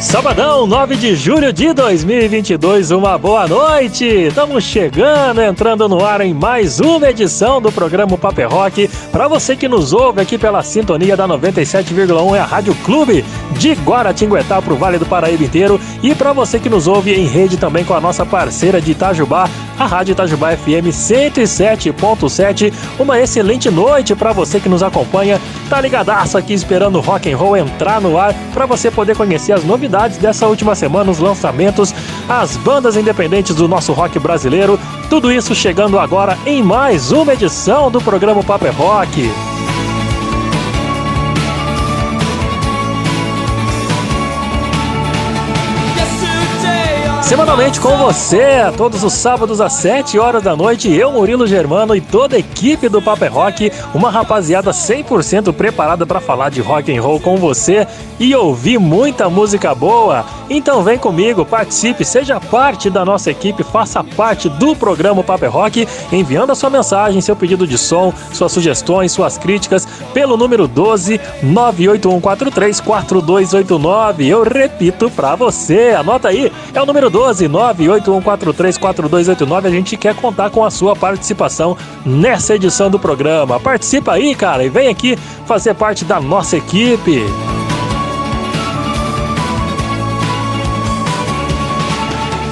Sabadão, 9 de julho de 2022, uma boa noite! Estamos chegando, entrando no ar em mais uma edição do programa Paper Rock. Para você que nos ouve aqui pela sintonia da 97,1 é a Rádio Clube de Guaratinguetá para o Vale do Paraíba inteiro. E para você que nos ouve em rede também com a nossa parceira de Itajubá, a Rádio Itajubá FM 107.7. Uma excelente noite para você que nos acompanha. Tá ligadaço aqui esperando o rock and roll entrar no ar para você poder conhecer as novidades dessa última semana, os lançamentos, as bandas independentes do nosso rock brasileiro. Tudo isso chegando agora em mais uma edição do programa Paper é Rock. Semanalmente com você, todos os sábados às 7 horas da noite, eu, Murilo Germano e toda a equipe do Paper Rock, uma rapaziada 100% preparada para falar de rock and roll com você e ouvir muita música boa. Então vem comigo, participe, seja parte da nossa equipe, faça parte do programa Paper Rock, enviando a sua mensagem, seu pedido de som, suas sugestões, suas críticas pelo número 12 98143 4289. Eu repito para você, anota aí, é o número 12 12 981434289. A gente quer contar com a sua participação nessa edição do programa. Participa aí, cara, e vem aqui fazer parte da nossa equipe.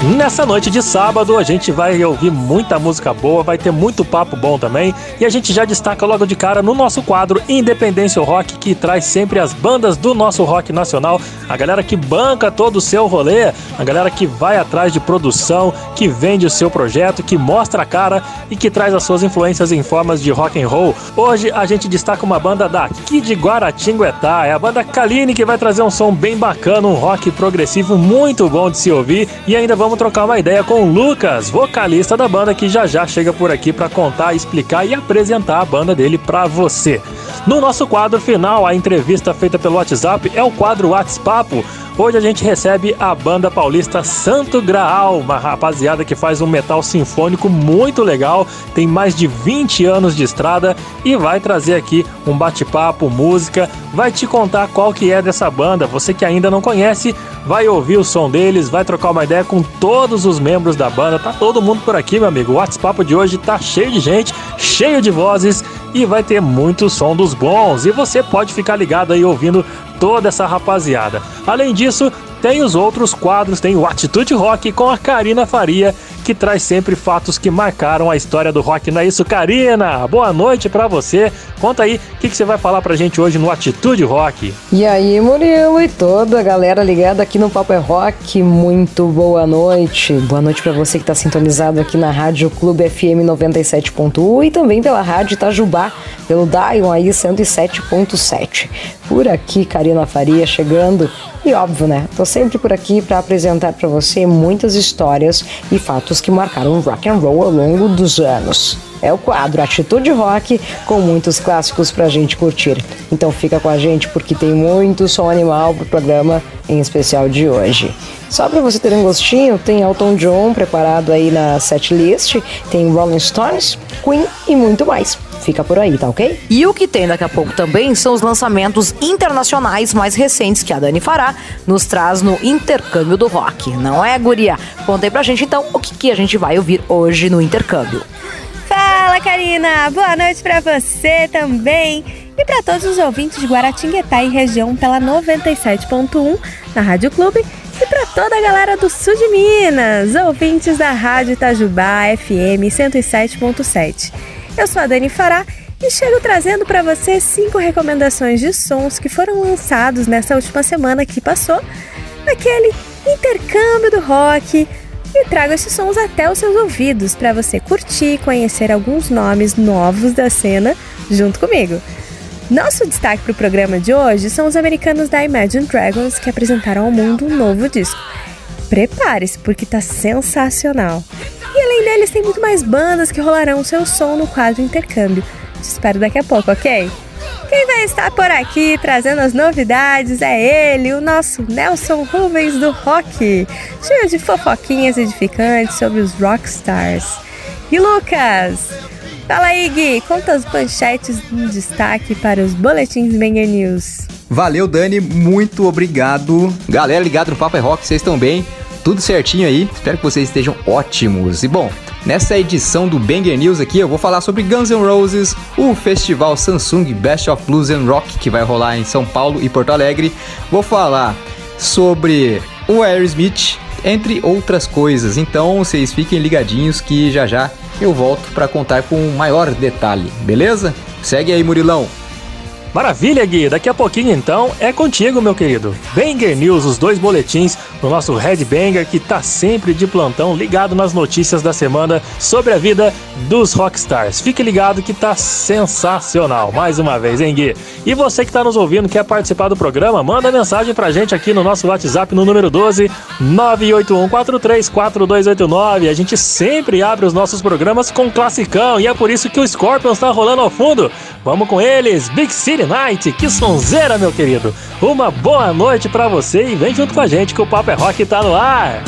Nessa noite de sábado a gente vai ouvir muita música boa, vai ter muito papo bom também. E a gente já destaca logo de cara no nosso quadro Independência Rock que traz sempre as bandas do nosso rock nacional, a galera que banca todo o seu rolê, a galera que vai atrás de produção, que vende o seu projeto, que mostra a cara e que traz as suas influências em formas de rock and roll. Hoje a gente destaca uma banda daqui de Guaratinguetá, é a banda Kaline que vai trazer um som bem bacana, um rock progressivo muito bom de se ouvir. E ainda vamos vamos trocar uma ideia com o Lucas, vocalista da banda, que já já chega por aqui para contar, explicar e apresentar a banda dele para você. No nosso quadro final, a entrevista feita pelo WhatsApp é o quadro WhatsApp. Hoje a gente recebe a banda paulista Santo Graal, uma rapaziada que faz um metal sinfônico muito legal, tem mais de 20 anos de estrada e vai trazer aqui um bate-papo, música, vai te contar qual que é dessa banda. Você que ainda não conhece, vai ouvir o som deles, vai trocar uma ideia com todos os membros da banda. Tá todo mundo por aqui, meu amigo. O WhatsApp de hoje tá cheio de gente, cheio de vozes e vai ter muito som dos bons. E você pode ficar ligado aí ouvindo toda essa rapaziada. Além disso, tem os outros quadros, tem o Atitude Rock com a Karina Faria, que traz sempre fatos que marcaram a história do rock. Não é isso, Karina? Boa noite para você. Conta aí o que, que, você vai falar pra gente hoje no Atitude Rock. E aí, Murilo e toda a galera ligada aqui no Papo é Rock, muito boa noite. Boa noite para você que tá sintonizado aqui na Rádio Clube FM 97.1 e também pela Rádio Itajubá, pelo Dion aí 107.7. Por aqui, Karina Faria chegando e óbvio, né? Tô sempre por aqui para apresentar para você muitas histórias e fatos que marcaram o rock and roll ao longo dos anos. É o quadro Atitude Rock com muitos clássicos pra gente curtir. Então fica com a gente porque tem muito som animal pro programa em especial de hoje. Só para você ter um gostinho, tem Elton John preparado aí na setlist, tem Rolling Stones, Queen e muito mais. Fica por aí, tá ok? E o que tem daqui a pouco também são os lançamentos internacionais mais recentes que a Dani fará nos traz no intercâmbio do rock, não é, guria? Conta aí pra gente então o que, que a gente vai ouvir hoje no intercâmbio. Fala, Karina! Boa noite para você também e para todos os ouvintes de Guaratinguetá e região pela 97.1 na Rádio Clube e para toda a galera do sul de Minas, ouvintes da Rádio Itajubá FM 107.7. Eu sou a Dani Fará e chego trazendo para você cinco recomendações de sons que foram lançados nessa última semana que passou, naquele intercâmbio do rock. E trago esses sons até os seus ouvidos para você curtir e conhecer alguns nomes novos da cena junto comigo. Nosso destaque para o programa de hoje são os americanos da Imagine Dragons que apresentaram ao mundo um novo disco. Prepare-se porque está sensacional. Além deles, tem muito mais bandas que rolarão seu som no quadro Intercâmbio. Te espero daqui a pouco, ok? Quem vai estar por aqui trazendo as novidades é ele, o nosso Nelson Rubens do rock, cheio de fofoquinhas edificantes sobre os rockstars. E Lucas, fala aí Gui, conta as manchetes em destaque para os boletins Banger News. Valeu Dani, muito obrigado. Galera ligado no Papo é Rock, vocês estão bem? Tudo certinho aí? Espero que vocês estejam ótimos. E bom, Nessa edição do Banger News aqui, eu vou falar sobre Guns N' Roses, o festival Samsung Best of Blues and Rock que vai rolar em São Paulo e Porto Alegre. Vou falar sobre o Aerosmith, entre outras coisas. Então, vocês fiquem ligadinhos que já já eu volto para contar com maior detalhe, beleza? Segue aí, Murilão. Maravilha, Gui. Daqui a pouquinho, então, é contigo, meu querido. Banger News, os dois boletins do nosso Red Banger, que tá sempre de plantão, ligado nas notícias da semana sobre a vida dos rockstars. Fique ligado que tá sensacional. Mais uma vez, hein, Gui? E você que tá nos ouvindo, quer participar do programa, manda mensagem pra gente aqui no nosso WhatsApp no número 12 981434289. A gente sempre abre os nossos programas com classicão e é por isso que o Scorpions tá rolando ao fundo. Vamos com eles, Big City Night, que sonzeira, meu querido. Uma boa noite para você e vem junto com a gente que o Papo é Rock tá no ar.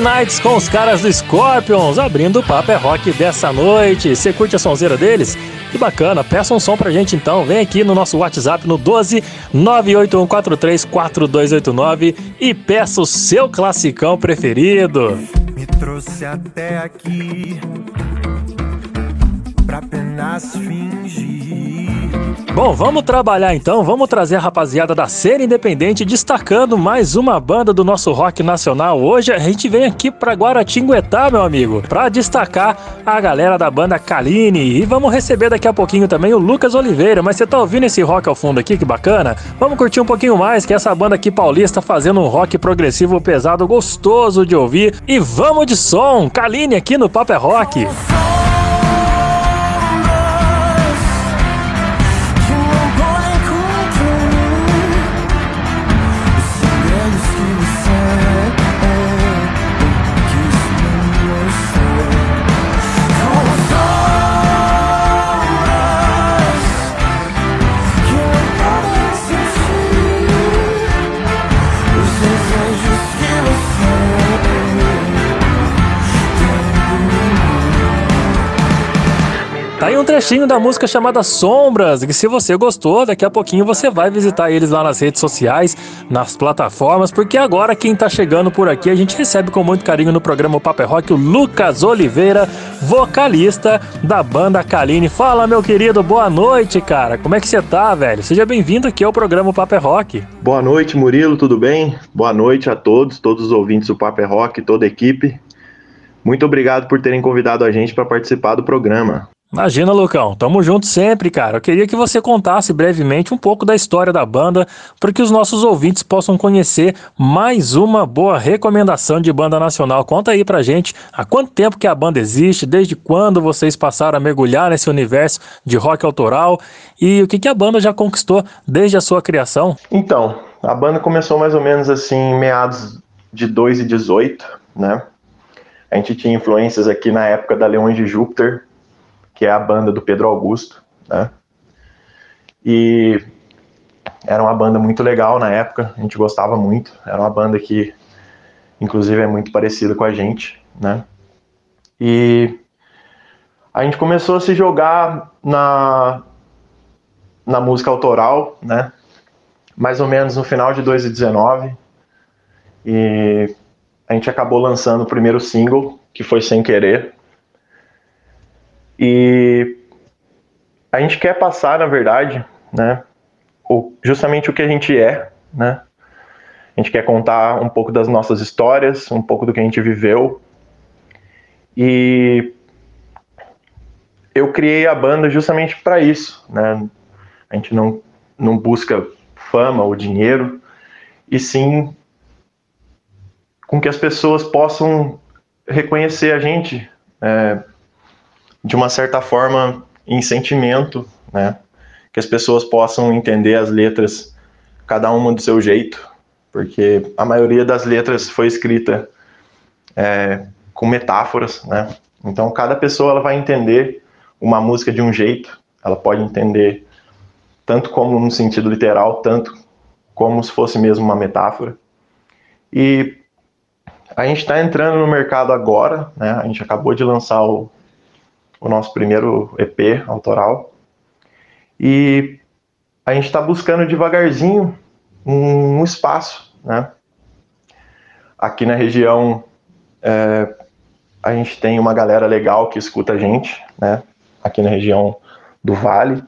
Nights com os caras do Scorpions, abrindo o Papo é Rock dessa noite. Você curte a sonzeira deles? Que bacana, peça um som pra gente então. Vem aqui no nosso WhatsApp no 12 981434289 e peça o seu classicão preferido. Me trouxe até aqui pra apenas fingir Bom, vamos trabalhar então, vamos trazer a rapaziada da cena independente destacando mais uma banda do nosso rock nacional. Hoje a gente vem aqui para Guaratinguetá, meu amigo, para destacar a galera da banda Kaline e vamos receber daqui a pouquinho também o Lucas Oliveira. Mas você tá ouvindo esse rock ao fundo aqui, que bacana? Vamos curtir um pouquinho mais que essa banda aqui paulista fazendo um rock progressivo pesado, gostoso de ouvir e vamos de som. Kaline aqui no Papo é Rock. Tá aí um trechinho da música chamada Sombras, que se você gostou, daqui a pouquinho você vai visitar eles lá nas redes sociais, nas plataformas, porque agora quem tá chegando por aqui, a gente recebe com muito carinho no programa Paper é Rock o Lucas Oliveira, vocalista da banda Kaline. Fala, meu querido, boa noite, cara. Como é que você tá, velho? Seja bem-vindo aqui ao programa Paper é Rock. Boa noite, Murilo, tudo bem? Boa noite a todos, todos os ouvintes do Paper é Rock, toda a equipe. Muito obrigado por terem convidado a gente para participar do programa. Imagina, Lucão. Tamo junto sempre, cara. Eu queria que você contasse brevemente um pouco da história da banda, para que os nossos ouvintes possam conhecer mais uma boa recomendação de banda nacional. Conta aí pra gente há quanto tempo que a banda existe, desde quando vocês passaram a mergulhar nesse universo de rock autoral e o que, que a banda já conquistou desde a sua criação. Então, a banda começou mais ou menos assim meados de 2018, né? A gente tinha influências aqui na época da Leões de Júpiter, que é a banda do Pedro Augusto, né? E era uma banda muito legal na época, a gente gostava muito. Era uma banda que, inclusive, é muito parecida com a gente, né? E a gente começou a se jogar na, na música autoral, né? Mais ou menos no final de 2019. E a gente acabou lançando o primeiro single, que foi Sem Querer, e a gente quer passar, na verdade, né, o, justamente o que a gente é, né? A gente quer contar um pouco das nossas histórias, um pouco do que a gente viveu. E eu criei a banda justamente para isso, né? A gente não, não busca fama ou dinheiro, e sim com que as pessoas possam reconhecer a gente, é, de uma certa forma, em sentimento, né? Que as pessoas possam entender as letras, cada uma do seu jeito, porque a maioria das letras foi escrita é, com metáforas, né? Então, cada pessoa ela vai entender uma música de um jeito, ela pode entender tanto como no sentido literal, tanto como se fosse mesmo uma metáfora. E a gente está entrando no mercado agora, né? A gente acabou de lançar o, o nosso primeiro EP autoral. E a gente está buscando devagarzinho um, espaço, né? Aqui na região é, a gente tem uma galera legal que escuta a gente, né? Aqui na região do Vale.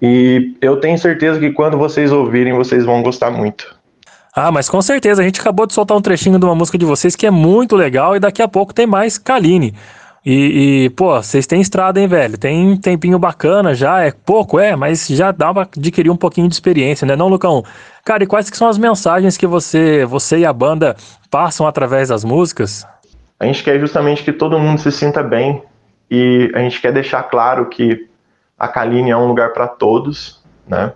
E eu tenho certeza que quando vocês ouvirem, vocês vão gostar muito. Ah, mas com certeza, a gente acabou de soltar um trechinho de uma música de vocês que é muito legal e daqui a pouco tem mais Kaline. E, e, pô, vocês têm estrada, hein, velho? Tem tempinho bacana já, é pouco, é, mas já dá pra adquirir um pouquinho de experiência, né, não, Lucão? Cara, e quais que são as mensagens que você, você e a banda passam através das músicas? A gente quer justamente que todo mundo se sinta bem e a gente quer deixar claro que a Kaline é um lugar para todos, né?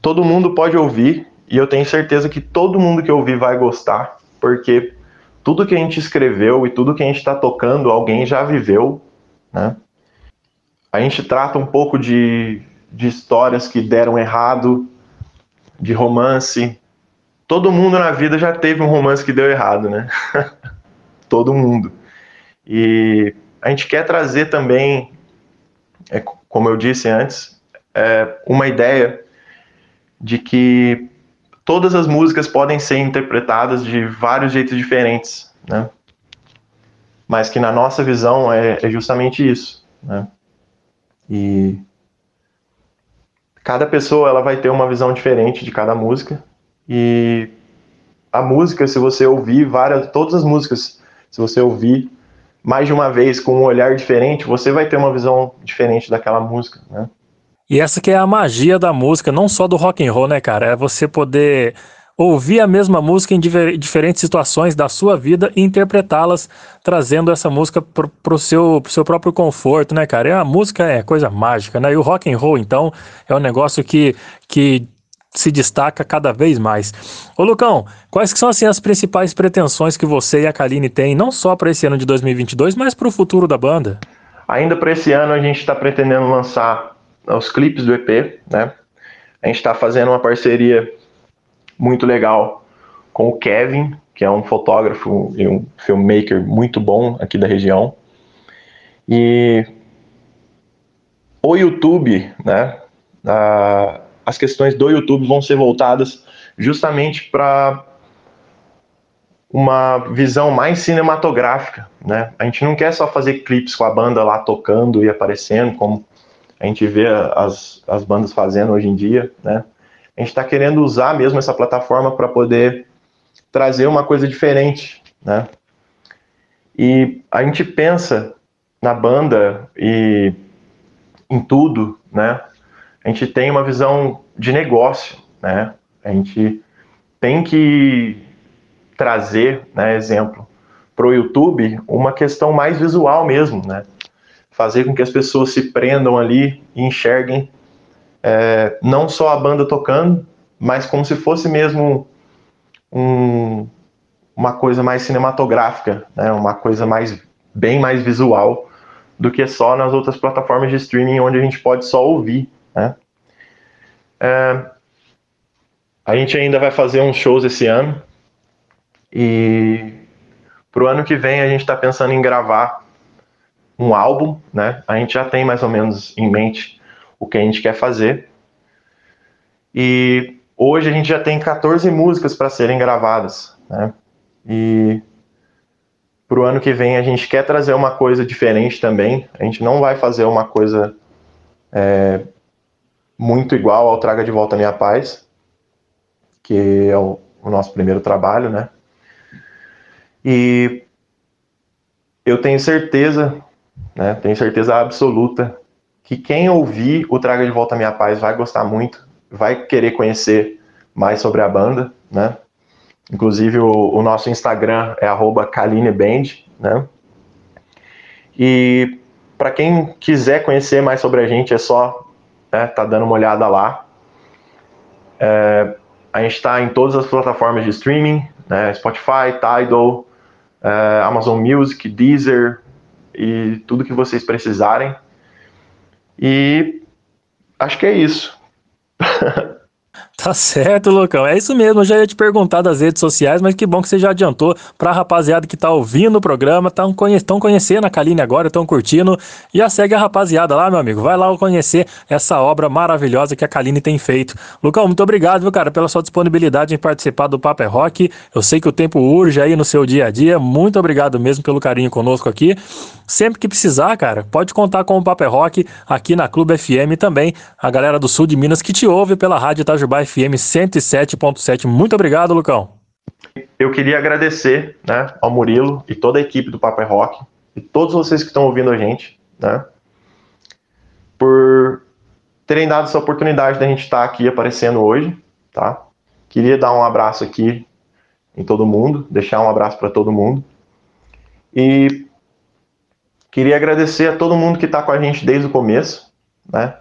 Todo mundo pode ouvir e eu tenho certeza que todo mundo que ouvir vai gostar, porque tudo que a gente escreveu e tudo que a gente está tocando, alguém já viveu, né? A gente trata um pouco de, de histórias que deram errado, de romance, todo mundo na vida já teve um romance que deu errado, né? todo mundo. E a gente quer trazer também, é, como eu disse antes, é, uma ideia de que todas as músicas podem ser interpretadas de vários jeitos diferentes, né? Mas que na nossa visão é, é justamente isso, né? E cada pessoa ela vai ter uma visão diferente de cada música e a música, se você ouvir várias, todas as músicas, se você ouvir mais de uma vez com um olhar diferente, você vai ter uma visão diferente daquela música, né? E essa que é a magia da música, não só do rock and roll, né, cara? É você poder ouvir a mesma música em diferentes situações da sua vida e interpretá-las, trazendo essa música pro, pro seu, pro seu próprio conforto, né, cara? E a música é coisa mágica, né? E o rock and roll, então, é um negócio que, que se destaca cada vez mais. Ô Lucão, quais que são assim as principais pretensões que você e a Kaline têm, não só para esse ano de 2022, mas para o futuro da banda? Ainda para esse ano a gente está pretendendo lançar os clipes do EP, né? A gente está fazendo uma parceria muito legal com o Kevin, que é um fotógrafo e um filmmaker muito bom aqui da região. E o YouTube, né? as questões do YouTube vão ser voltadas justamente para uma visão mais cinematográfica, né? A gente não quer só fazer clipes com a banda lá tocando e aparecendo, como a gente vê as, as bandas fazendo hoje em dia, né? a gente está querendo usar mesmo essa plataforma para poder trazer uma coisa diferente, né? E a gente pensa na banda e em tudo, né? A gente tem uma visão de negócio, né? A gente tem que trazer, né, exemplo, para o YouTube uma questão mais visual mesmo, né? Fazer com que as pessoas se prendam ali e enxerguem é, não só a banda tocando, mas como se fosse mesmo um, uma coisa mais cinematográfica, né? uma coisa mais bem mais visual do que só nas outras plataformas de streaming onde a gente pode só ouvir. Né? É, a gente ainda vai fazer uns shows esse ano e para o ano que vem a gente está pensando em gravar um álbum, né? A gente já tem mais ou menos em mente o que a gente quer fazer. E hoje a gente já tem 14 músicas para serem gravadas, né? E para o ano que vem a gente quer trazer uma coisa diferente também. A gente não vai fazer uma coisa é, muito igual ao Traga de Volta Minha Paz, que é o, o nosso primeiro trabalho, né? E eu tenho certeza, né? Tenho certeza absoluta que quem ouvir o Traga de Volta a Minha Paz vai gostar muito, vai querer conhecer mais sobre a banda, né? Inclusive o, o nosso Instagram é @kalineband, né? E para quem quiser conhecer mais sobre a gente é só né, tá dando uma olhada lá. É, a gente está em todas as plataformas de streaming, né, Spotify, Tidal, é, Amazon Music, Deezer e tudo que vocês precisarem. E acho que é isso. Tá certo, Lucão. É isso mesmo. Eu já ia te perguntar das redes sociais, mas que bom que você já adiantou pra rapaziada que tá ouvindo o programa, estão conhe conhecendo a Kaline agora, estão curtindo. Já segue a rapaziada lá, meu amigo. Vai lá conhecer essa obra maravilhosa que a Kaline tem feito. Lucão, muito obrigado, viu, cara, pela sua disponibilidade em participar do Papo é Rock. Eu sei que o tempo urge aí no seu dia a dia. Muito obrigado mesmo pelo carinho conosco aqui. Sempre que precisar, cara, pode contar com o Papo é Rock aqui na Clube FM também. A galera do sul de Minas que te ouve pela Rádio Itajubá FM 107.7. Muito obrigado, Lucão. Eu queria agradecer né, ao Murilo e toda a equipe do Papo é Rock e todos vocês que estão ouvindo a gente, né, por terem dado essa oportunidade da gente estar aqui aparecendo hoje, tá? Queria dar um abraço aqui em todo mundo, deixar um abraço para todo mundo. E queria agradecer a todo mundo que está com a gente desde o começo, né?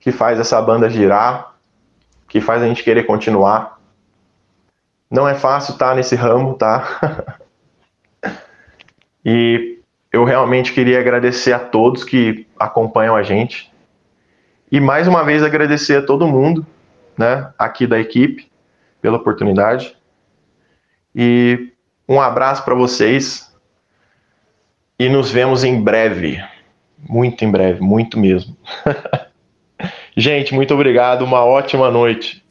Que faz essa banda girar, que faz a gente querer continuar. Não é fácil estar tá nesse ramo, tá? e eu realmente queria agradecer a todos que acompanham a gente. E mais uma vez agradecer a todo mundo, né, aqui da equipe, pela oportunidade. E um abraço para vocês e nos vemos em breve. Muito em breve, muito mesmo. Gente, muito obrigado, uma ótima noite.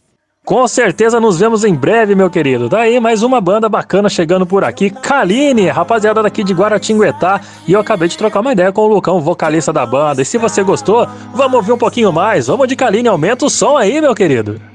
Com certeza nos vemos em breve, meu querido. Daí mais uma banda bacana chegando por aqui, Kaline, rapaziada daqui de Guaratinguetá. E eu acabei de trocar uma ideia com o Lucão, vocalista da banda. E se você gostou, vamos ouvir um pouquinho mais. Vamos de Kaline, aumenta o som aí, meu querido.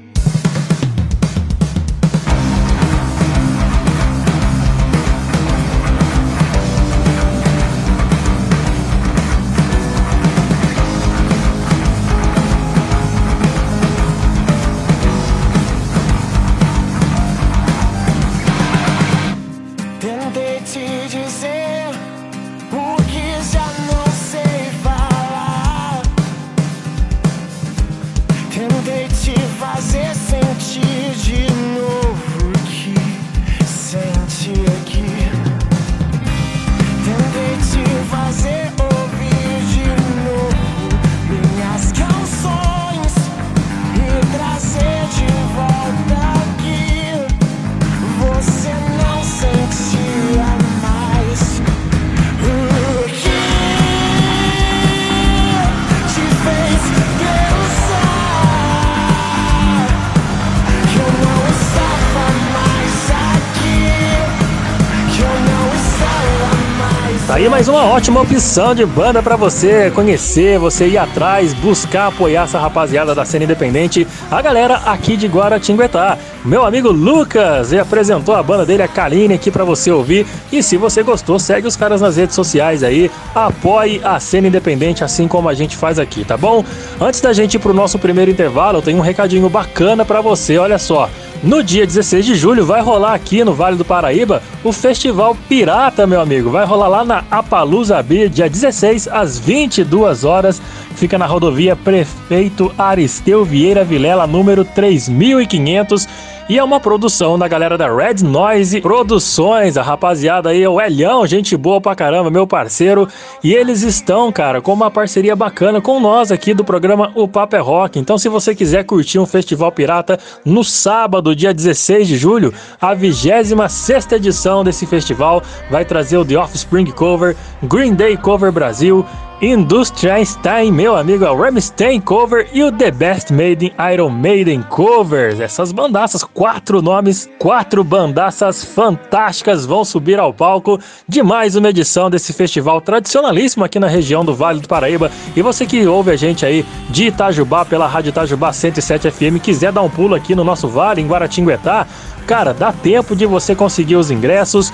Aí mais uma ótima opção de banda pra você conhecer, você ir atrás, buscar apoiar essa rapaziada da cena independente, a galera aqui de Guaratinguetá. Meu amigo Lucas ele apresentou a banda dele, a Kaline, aqui pra você ouvir. E se você gostou, segue os caras nas redes sociais aí, apoie a cena independente assim como a gente faz aqui, tá bom? Antes da gente ir pro nosso primeiro intervalo, eu tenho um recadinho bacana pra você, olha só. No dia 16 de julho vai rolar aqui no Vale do Paraíba o Festival Pirata, meu amigo. Vai rolar lá na Apalusa Beer, dia 16 às 22 horas. Fica na rodovia Prefeito Aristeu Vieira Vilela, número 3500. E é uma produção da galera da Red Noise Produções, a rapaziada aí, o Elhão, gente boa pra caramba, meu parceiro. E eles estão, cara, com uma parceria bacana com nós aqui do programa O Papo é Rock. Então, se você quiser curtir um festival pirata no sábado, dia 16 de julho, a 26 edição desse festival vai trazer o The Offspring Cover, Green Day Cover Brasil. Industrialstein, meu amigo, é o Ramstein Cover e o The Best Made in Iron Maiden Covers. Essas bandaças, quatro nomes, quatro bandaças fantásticas vão subir ao palco de mais uma edição desse festival tradicionalíssimo aqui na região do Vale do Paraíba. E você que ouve a gente aí de Itajubá pela Rádio Itajubá 107 FM, quiser dar um pulo aqui no nosso vale, em Guaratinguetá, cara, dá tempo de você conseguir os ingressos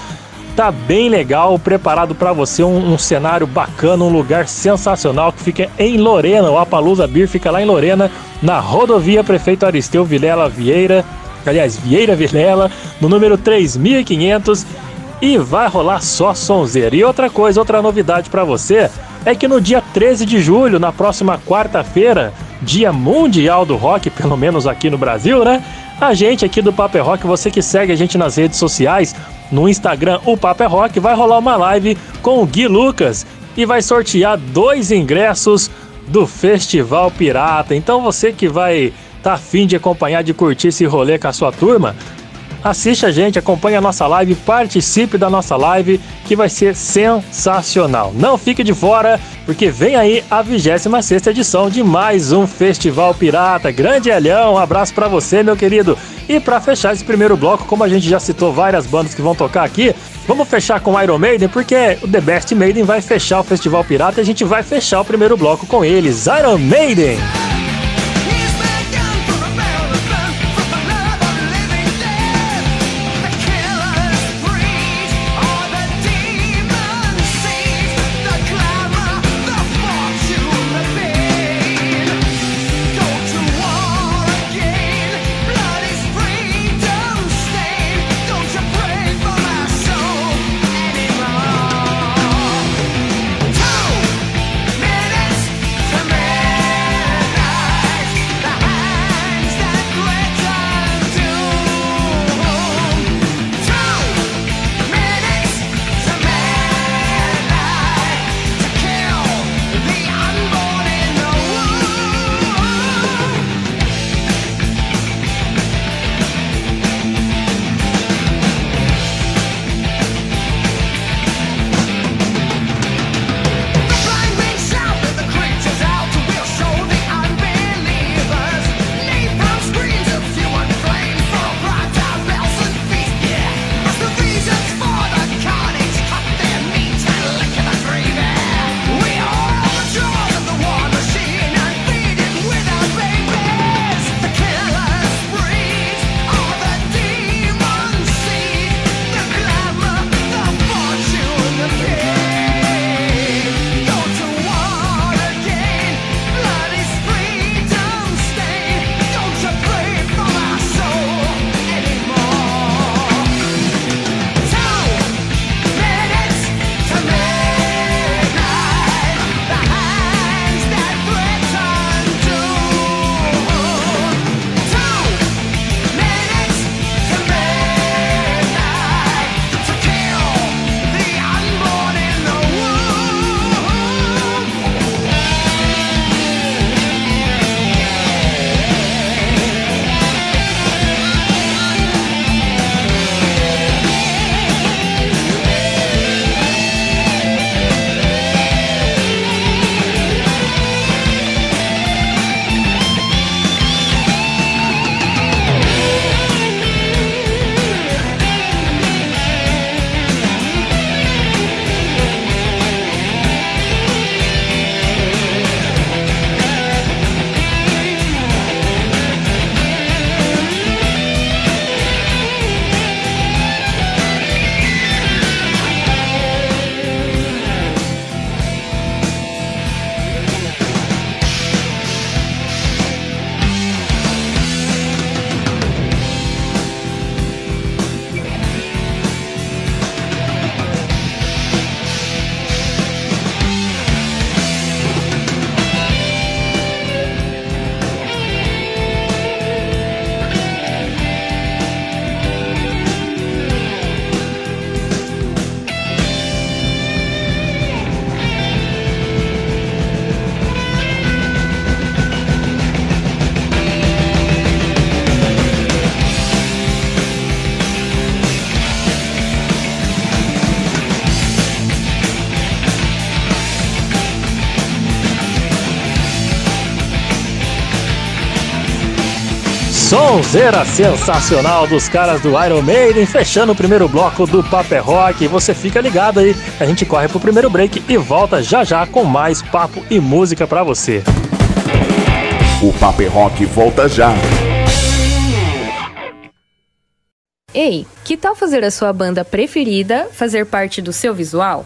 tá bem legal, preparado para você um, um, cenário bacana, um lugar sensacional que fica em Lorena. O Apalusa Beer fica lá em Lorena, na rodovia Prefeito Aristeu Vilela Vieira, aliás, Vieira Vilela, no número 3500 e vai rolar só sonzeira. E outra coisa, outra novidade para você é que no dia 13 de julho, na próxima quarta-feira, Dia Mundial do Rock, pelo menos aqui no Brasil, né? A gente aqui do Paper Rock, você que segue a gente nas redes sociais, no Instagram, o Papo é Rock, vai rolar uma live com o Gui Lucas e vai sortear dois ingressos do Festival Pirata. Então você que vai tá afim de acompanhar, de curtir esse rolê com a sua turma, assiste a gente, acompanhe a nossa live, participe da nossa live, que vai ser sensacional. Não fique de fora, porque vem aí a 26ª edição de mais um Festival Pirata. Grande Elhão, um abraço para você, meu querido. E para fechar esse primeiro bloco, como a gente já citou várias bandas que vão tocar aqui, vamos fechar com Iron Maiden, porque o The Best Maiden vai fechar o Festival Pirata e a gente vai fechar o primeiro bloco com eles. Iron Maiden! Sonzeira sensacional dos caras do Iron Maiden, fechando o primeiro bloco do Paper Rock. Você fica ligado aí, a gente corre pro primeiro break e volta já já com mais papo e música pra você. O Paper Rock volta já. Ei, que tal fazer a sua banda preferida fazer parte do seu visual?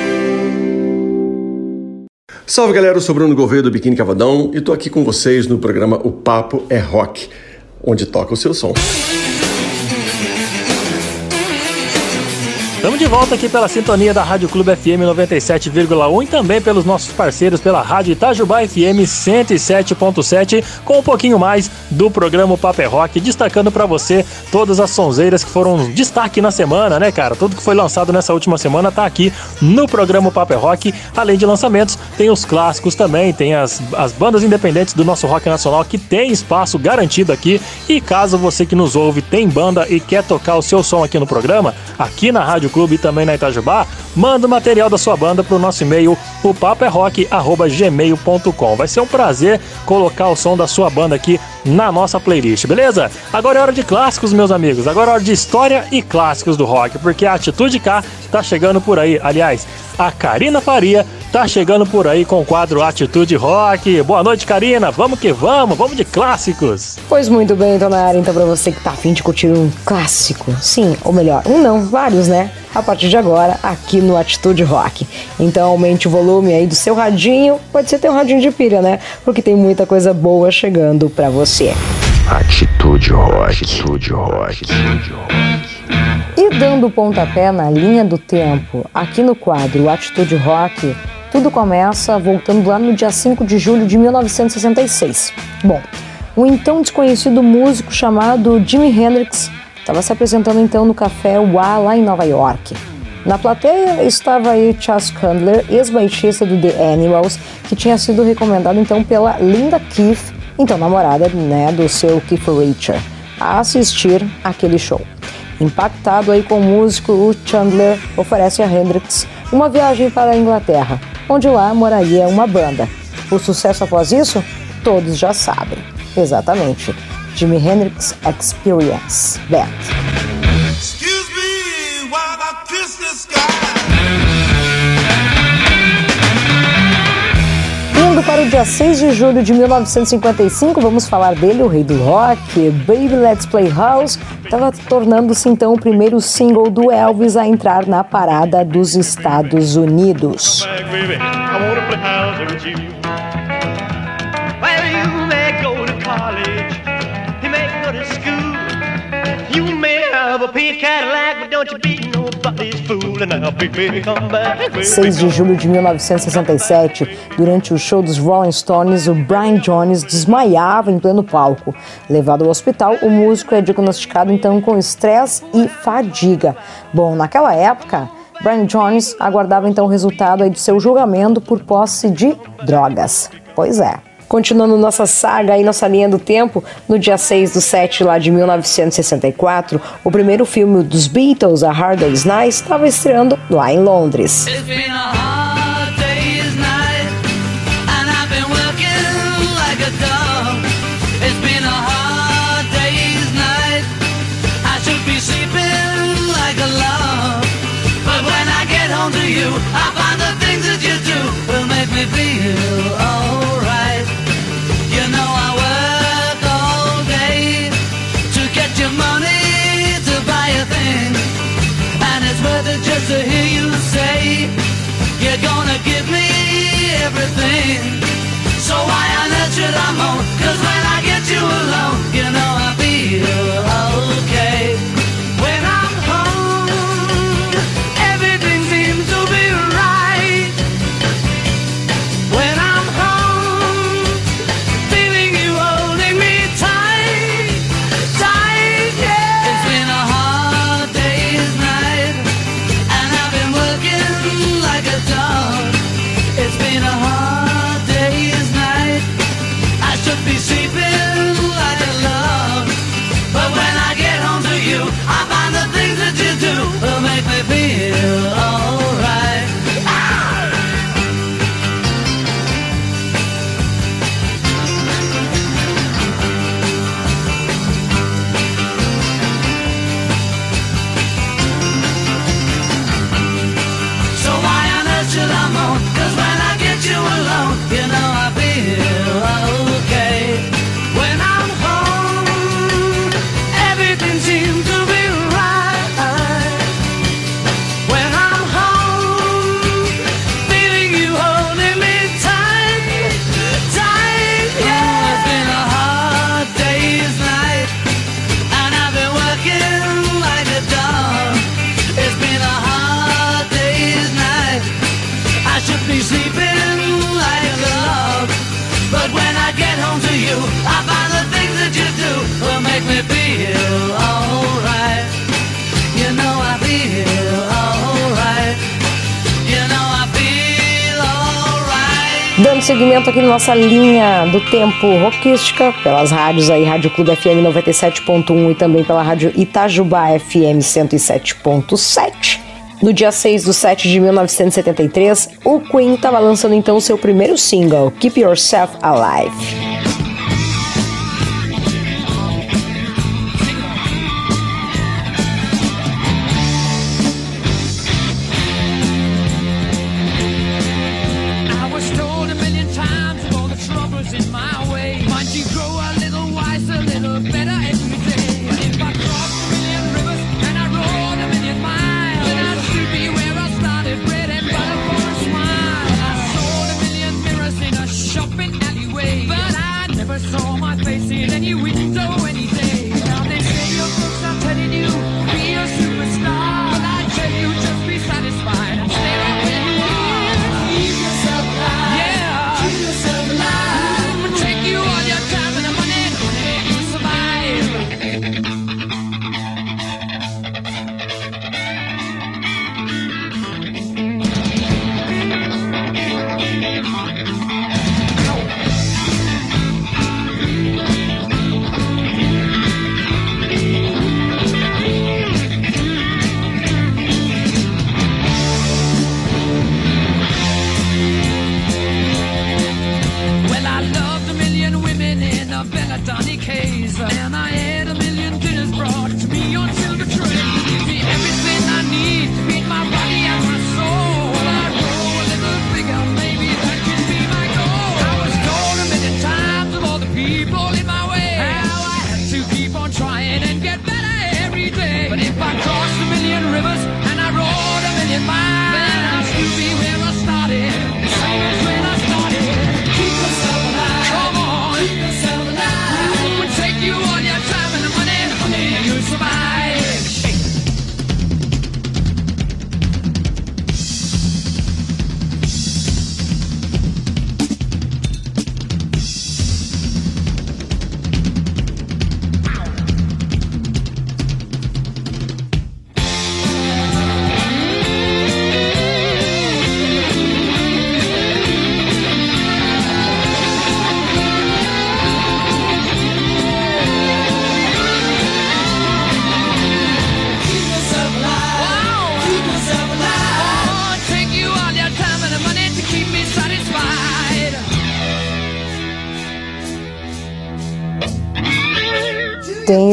Salve galera, eu sou Bruno Gouveia do Biquíni Cavadão e tô aqui com vocês no programa O Papo é Rock, onde toca o seu som. De volta aqui pela sintonia da Rádio Clube FM 97,1 e também pelos nossos parceiros pela Rádio Itajubá FM 107.7 com um pouquinho mais do programa Paper Rock, destacando para você todas as sonzeiras que foram destaque na semana, né, cara? Tudo que foi lançado nessa última semana tá aqui no programa Paper Rock. Além de lançamentos, tem os clássicos também, tem as, as bandas independentes do nosso rock nacional que tem espaço garantido aqui. E caso você que nos ouve tem banda e quer tocar o seu som aqui no programa, aqui na Rádio Clube e também na Itajubá, manda o material da sua banda pro nosso e-mail, o paperrock.gmail.com. Vai ser um prazer colocar o som da sua banda aqui na nossa playlist, beleza? Agora é hora de clássicos, meus amigos. Agora é hora de história e clássicos do rock, porque a Atitude K tá chegando por aí. Aliás, a Karina Faria tá chegando por aí com o quadro Atitude Rock. Boa noite, Karina. Vamos que vamos, vamos de clássicos. Pois muito bem, dona Ara, então pra você que tá afim de curtir um clássico, sim, ou melhor, um não, vários, né? A partir de agora, aqui no Atitude Rock. Então aumente o volume aí do seu radinho, pode ser ter um radinho de pilha, né? Porque tem muita coisa boa chegando pra você. Atitude Rock. Atitude Rock. E dando o pontapé na linha do tempo, aqui no quadro Atitude Rock, tudo começa voltando lá no dia 5 de julho de 1966. Bom, um então desconhecido músico chamado Jimi Hendrix estava se apresentando então no Café Wá lá em Nova York. Na plateia estava aí Chas Chandler, ex-baixista do The Animals, que tinha sido recomendado então pela Linda Keith, então namorada né, do seu Keith Richard, a assistir aquele show. Impactado aí com o músico, o Chandler oferece a Hendrix uma viagem para a Inglaterra, onde lá moraria uma banda. O sucesso após isso, todos já sabem. Exatamente. Jimi Hendrix Experience Band. Indo para o dia 6 de julho de 1955, vamos falar dele, o rei do rock, Baby Let's Play House, estava tornando-se então o primeiro single do Elvis a entrar na parada dos Estados Unidos. back. 6 de julho de 1967, durante o show dos Rolling Stones, o Brian Jones desmaiava em pleno palco. Levado ao hospital, o músico é diagnosticado então com estresse e fadiga. Bom, naquela época, Brian Jones aguardava então o resultado aí do seu julgamento por posse de drogas. Pois é. Continuando nossa saga e nossa linha do tempo, no dia 6 do 7 lá de 1964, o primeiro filme dos Beatles, A Hard Day's Night, estava estreando lá em Londres. You, I find the things that you do will make me feel everything. So why on earth should I moan? Cause when I get you alone, you know I feel be alone. segmento aqui na nossa linha do tempo rockística, pelas rádios aí, Rádio Clube FM 97.1 e também pela Rádio Itajubá FM 107.7. No dia 6 de 7 de 1973, o Queen estava lançando então seu primeiro single, Keep Yourself Alive. anyway. But I never saw my face in any window any day. Now they say your books are telling you.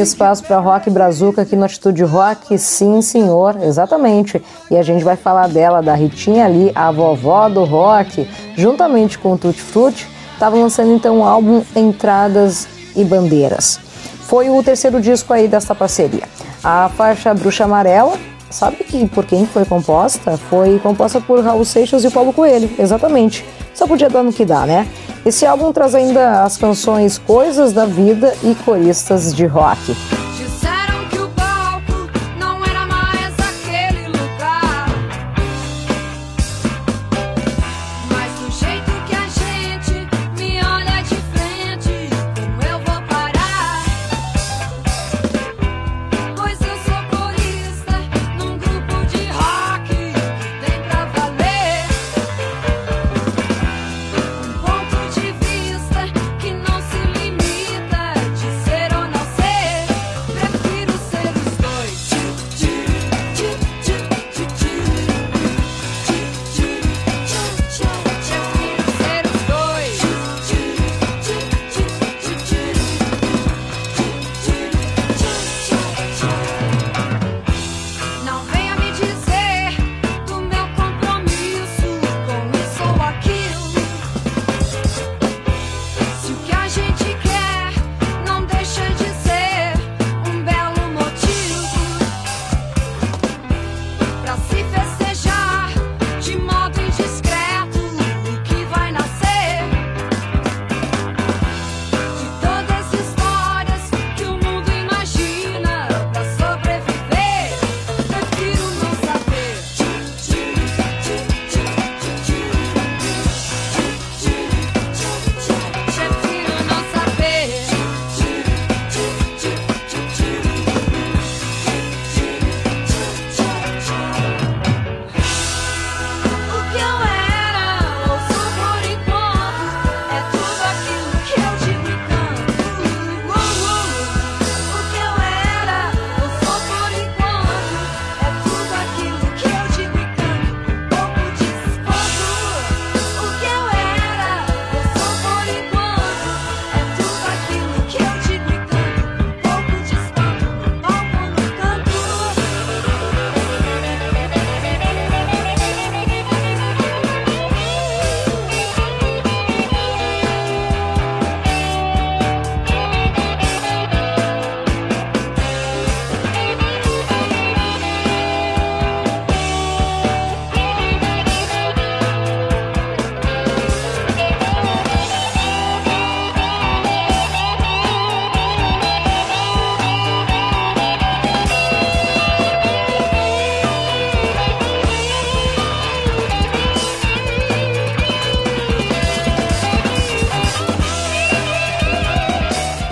espaço para rock brazuca aqui no Atitude Rock, sim senhor, exatamente. E a gente vai falar dela, da Ritinha ali, a vovó do rock, juntamente com o Tutti Frutti, estava lançando então o álbum Entradas e Bandeiras. Foi o terceiro disco aí dessa parceria. A faixa Bruxa Amarela, sabe que por quem foi composta? Foi composta por Raul Seixas e Paulo Coelho, exatamente. Só podia dar no que dá, né? Esse álbum traz ainda as canções Coisas da Vida e Coristas de Rock.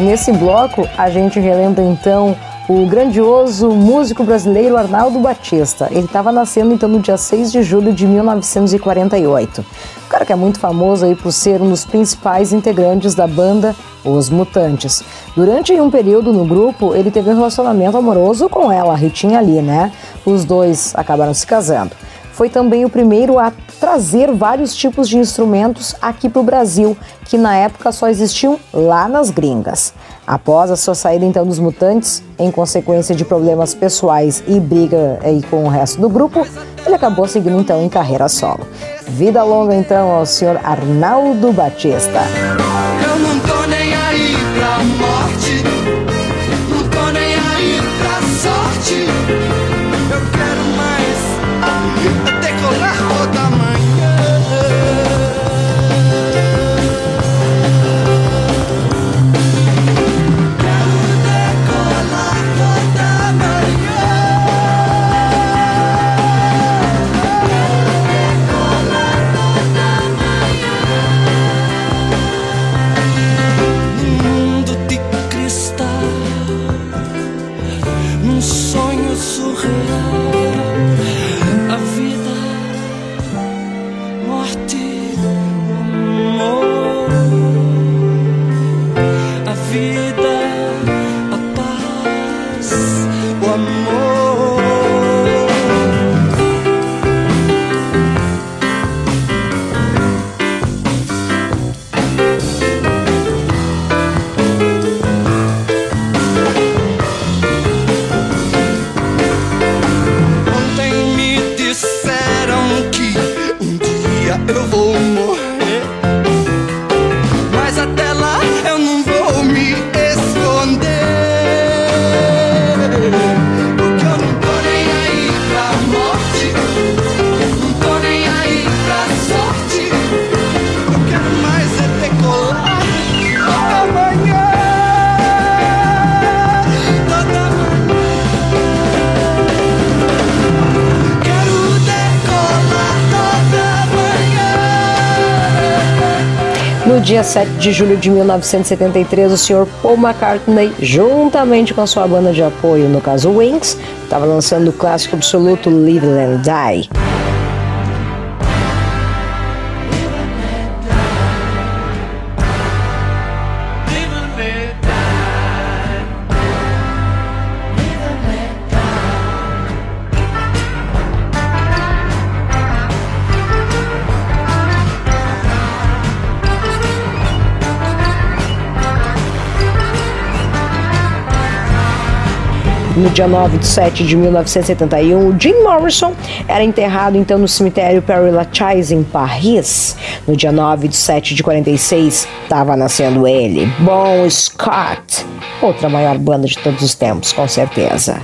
Nesse bloco, a gente relembra então o grandioso músico brasileiro Arnaldo Batista. Ele estava nascendo então no dia 6 de julho de 1948. O cara que é muito famoso aí por ser um dos principais integrantes da banda Os Mutantes. Durante um período no grupo, ele teve um relacionamento amoroso com ela, a Ritinha Lee, né? Os dois acabaram se casando. Foi também o primeiro a trazer vários tipos de instrumentos aqui para o Brasil, que na época só existiam lá nas gringas. Após a sua saída então dos Mutantes, em consequência de problemas pessoais e briga aí com o resto do grupo, ele acabou seguindo então em carreira solo. Vida longa então ao senhor Arnaldo Batista. Dia 7 de julho de 1973, o Sr. Paul McCartney, juntamente com a sua banda de apoio, no caso Wings, estava lançando o clássico absoluto Live and Die. No dia 9 de 7 de 1971, o Jim Morrison era enterrado então no cemitério Père Lachaise, em Paris. No dia 9 de 7 de 46, estava nascendo ele, Bon Scott, outra maior banda de todos os tempos, com certeza.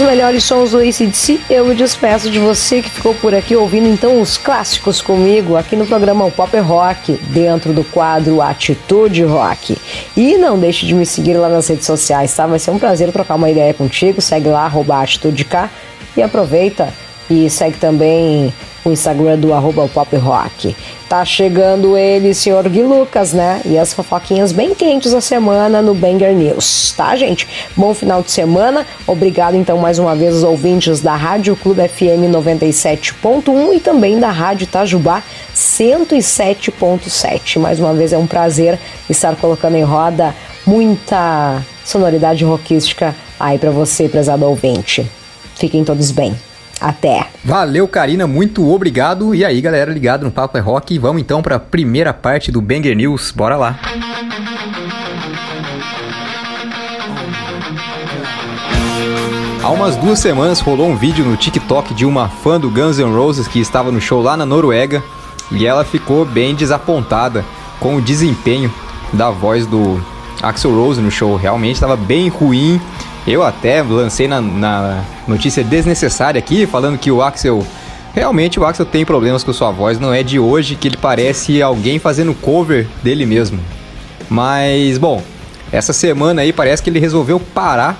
Os melhores sons do ACDC, eu me despeço de você que ficou por aqui ouvindo então os clássicos comigo aqui no programa Pop Rock, dentro do quadro Atitude Rock. E não deixe de me seguir lá nas redes sociais, tá? Vai ser um prazer trocar uma ideia contigo. Segue lá, arroba Atitude K e aproveita e segue também o Instagram do arroba Pop Rock. Tá chegando ele, senhor Gui Lucas, né? E as fofoquinhas bem quentes da semana no Banger News, tá, gente? Bom final de semana. Obrigado, então, mais uma vez aos ouvintes da Rádio Clube FM 97.1 e também da Rádio Itajubá 107.7. Mais uma vez é um prazer estar colocando em roda muita sonoridade rockística aí para você, prezado ouvinte. Fiquem todos bem. Até. Valeu, Karina, muito obrigado. E aí, galera, ligado no Papo é Rock. Vamos então para a primeira parte do Banger News. Bora lá. Há umas duas semanas rolou um vídeo no TikTok de uma fã do Guns N' Roses que estava no show lá na Noruega e ela ficou bem desapontada com o desempenho da voz do Axel Rose no show. Realmente estava bem ruim. Eu até lancei na, na notícia desnecessária aqui, falando que o Axel. Realmente o Axel tem problemas com sua voz, não é de hoje que ele parece alguém fazendo cover dele mesmo. Mas, bom, essa semana aí parece que ele resolveu parar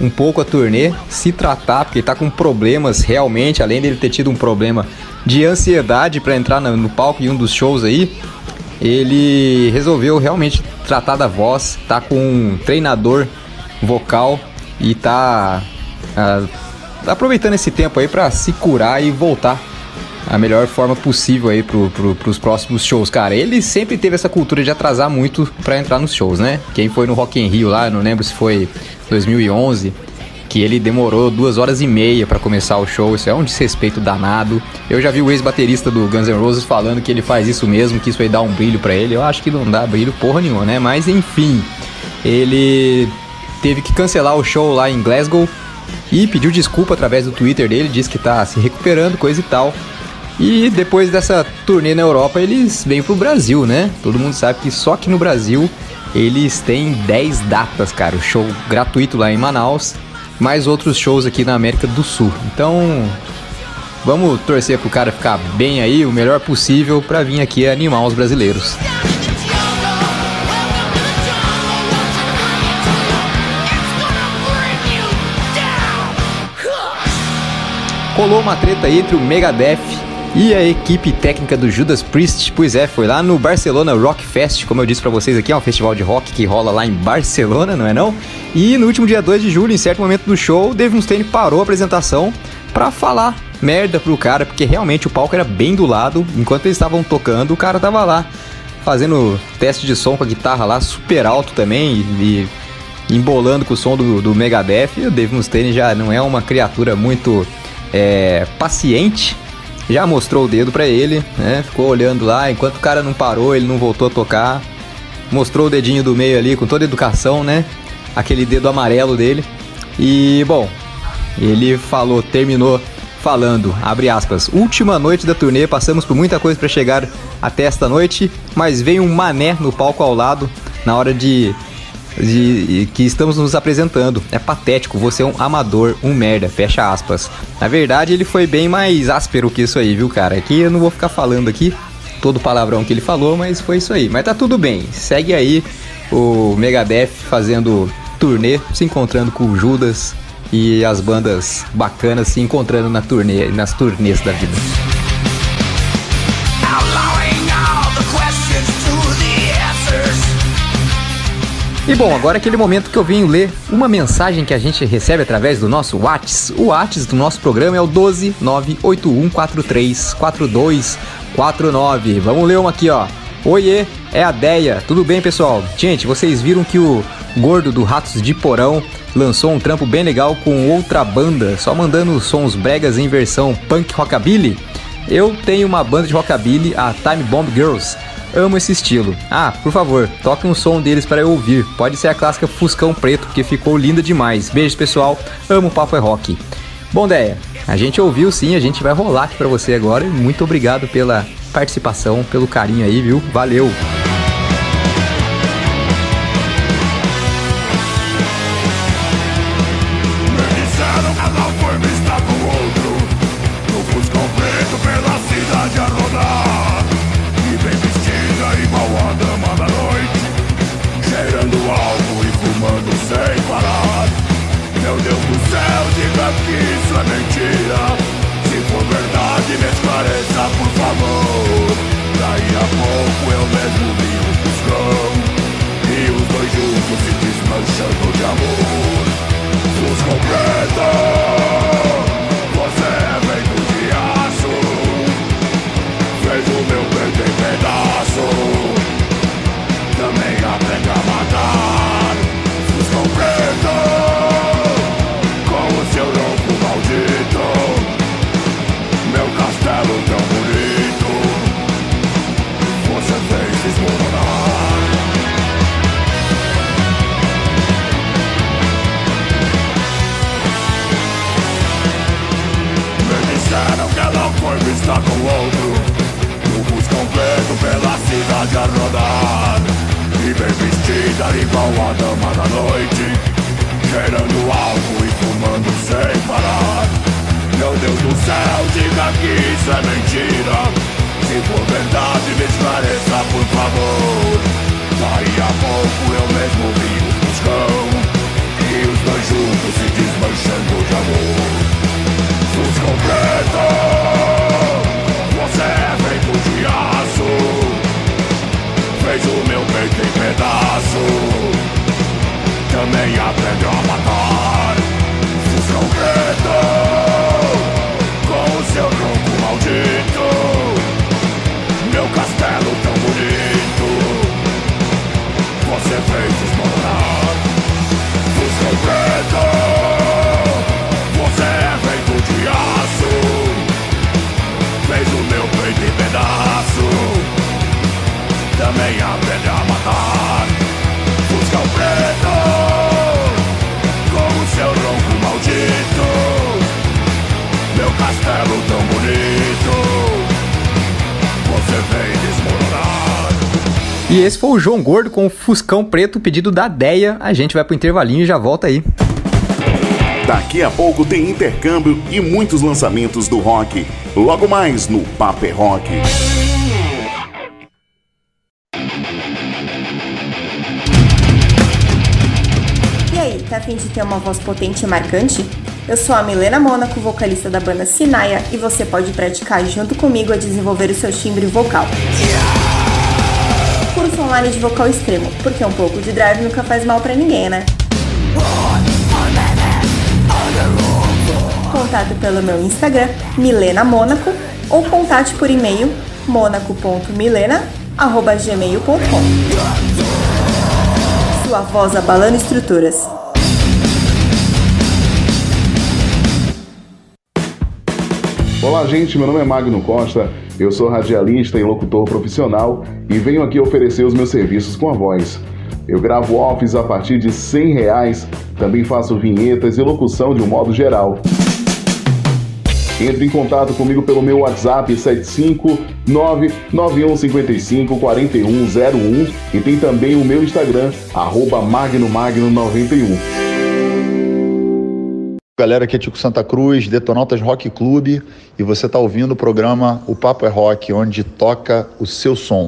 um pouco a turnê, se tratar, porque ele tá com problemas realmente, além dele ter tido um problema de ansiedade para entrar no, palco em um dos shows aí, ele resolveu realmente tratar da voz, tá com um treinador vocal e tá ah, aproveitando esse tempo aí para se curar e voltar a melhor forma possível aí pro, pro, pros próximos shows, cara. Ele sempre teve essa cultura de atrasar muito para entrar nos shows, né? Quem foi no Rock in Rio lá, não lembro se foi 2011, que ele demorou duas horas e meia para começar o show. Isso é um desrespeito danado. Eu já vi o ex-baterista do Guns N' Roses falando que ele faz isso mesmo, que isso aí dá um brilho para ele. Eu acho que não dá brilho porra nenhuma, né? Mas enfim, ele teve que cancelar o show lá em Glasgow e pediu desculpa através do Twitter dele, disse que tá se recuperando, coisa e tal. E depois dessa turnê na Europa, eles vêm pro Brasil, né? Todo mundo sabe que só aqui no Brasil eles têm 10 datas, cara. O show gratuito lá em Manaus, mais outros shows aqui na América do Sul. Então, vamos torcer pro cara ficar bem aí, o melhor possível, para vir aqui animar os brasileiros. Rolou uma treta entre o Megadeth e a equipe técnica do Judas Priest. Pois é, foi lá no Barcelona Rock Fest, como eu disse para vocês aqui, é um festival de rock que rola lá em Barcelona, não é não? E no último dia 2 de julho, em certo momento do show, Dave Mustaine parou a apresentação para falar merda pro cara, porque realmente o palco era bem do lado, enquanto eles estavam tocando, o cara tava lá fazendo teste de som com a guitarra lá super alto também e, e embolando com o som do, do Megadeth. E o Dave Mustaine já não é uma criatura muito é, paciente, já mostrou o dedo para ele, né? Ficou olhando lá, enquanto o cara não parou, ele não voltou a tocar. Mostrou o dedinho do meio ali com toda educação, né? Aquele dedo amarelo dele. E, bom, ele falou, terminou falando, abre aspas, última noite da turnê, passamos por muita coisa para chegar até esta noite, mas veio um mané no palco ao lado na hora de de, que estamos nos apresentando. É patético, você é um amador, um merda, fecha aspas. Na verdade, ele foi bem mais áspero que isso aí, viu, cara? Aqui eu não vou ficar falando aqui todo palavrão que ele falou, mas foi isso aí. Mas tá tudo bem. Segue aí o Megadeth fazendo turnê, se encontrando com o Judas e as bandas bacanas se encontrando na turnê, nas turnês da vida. E bom, agora é aquele momento que eu venho ler uma mensagem que a gente recebe através do nosso Whats. O Whats do nosso programa é o 12981434249. Vamos ler uma aqui, ó. Oiê, é a Deia. Tudo bem, pessoal? Gente, vocês viram que o gordo do Ratos de Porão lançou um trampo bem legal com outra banda, só mandando sons bregas em versão punk rockabilly? Eu tenho uma banda de rockabilly, a Time Bomb Girls. Amo esse estilo. Ah, por favor, toque um som deles para eu ouvir. Pode ser a clássica Fuscão Preto, porque ficou linda demais. Beijos, pessoal. Amo o Papo é Rock. Bom, Deia, a gente ouviu sim, a gente vai rolar aqui para você agora. Muito obrigado pela participação, pelo carinho aí, viu? Valeu! Esse foi o João Gordo com o Fuscão Preto, pedido da Deia. A gente vai pro intervalinho e já volta aí. Daqui a pouco tem intercâmbio e muitos lançamentos do rock. Logo mais no Paper Rock. E aí, tá afim de ter uma voz potente e marcante? Eu sou a Milena Mônaco, vocalista da banda Sinaia, e você pode praticar junto comigo a desenvolver o seu timbre vocal. Online de vocal extremo, porque um pouco de drive nunca faz mal pra ninguém, né? Contato pelo meu Instagram, Milena Mônaco, ou contate por e-mail monaco.milena.gmail.com Sua voz abalando estruturas. Olá, gente. Meu nome é Magno Costa. Eu sou radialista e locutor profissional e venho aqui oferecer os meus serviços com a voz. Eu gravo offs a partir de 100 reais, também faço vinhetas e locução de um modo geral. Entre em contato comigo pelo meu WhatsApp 75991554101 e tem também o meu Instagram, arroba magnomagno91. Galera, aqui é Tico Santa Cruz, Detonautas Rock Clube, e você está ouvindo o programa O Papo é Rock, onde toca o seu som.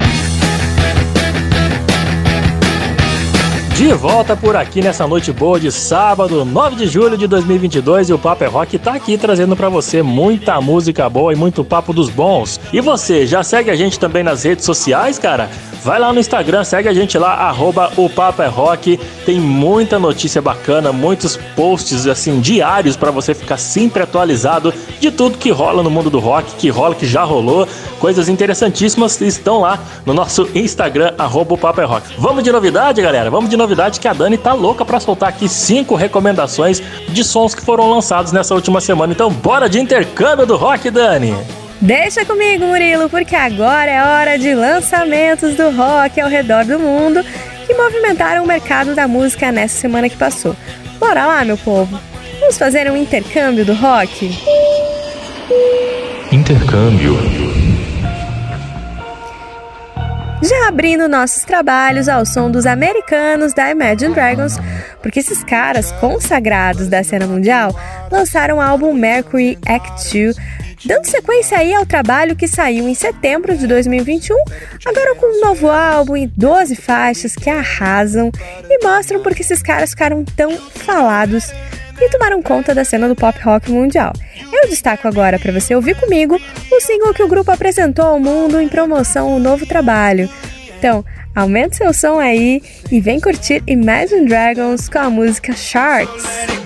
De volta por aqui nessa noite boa de sábado, 9 de julho de 2022 e o Papo é Rock tá aqui trazendo pra você muita música boa e muito papo dos bons. E você, já segue a gente também nas redes sociais, cara? Vai lá no Instagram, segue a gente lá, arroba o Papo é Rock. Tem muita notícia bacana, muitos posts assim diários pra você ficar sempre atualizado de tudo que rola no mundo do rock, que rola, que já rolou. Coisas interessantíssimas estão lá no nosso Instagram, arroba o Papo é Rock. Vamos de novidade, galera? Vamos de novidade que a Dani tá louca pra soltar aqui cinco recomendações de sons que foram lançados nessa última semana. Então bora de intercâmbio do rock, Dani! Deixa comigo, Murilo, porque agora é hora de lançamentos do rock ao redor do mundo que movimentaram o mercado da música nessa semana que passou. Bora lá, meu povo! Vamos fazer um intercâmbio do rock? Intercâmbio. Já abrindo nossos trabalhos ao som dos americanos da Imagine Dragons, porque esses caras consagrados da cena mundial lançaram o álbum Mercury Act 2, dando sequência aí ao trabalho que saiu em setembro de 2021, agora com um novo álbum e 12 faixas que arrasam e mostram porque esses caras ficaram tão falados e tomaram conta da cena do pop rock mundial. Eu destaco agora para você ouvir comigo o single que o grupo apresentou ao mundo em promoção ao novo trabalho. Então, aumente seu som aí e vem curtir Imagine Dragons com a música Sharks.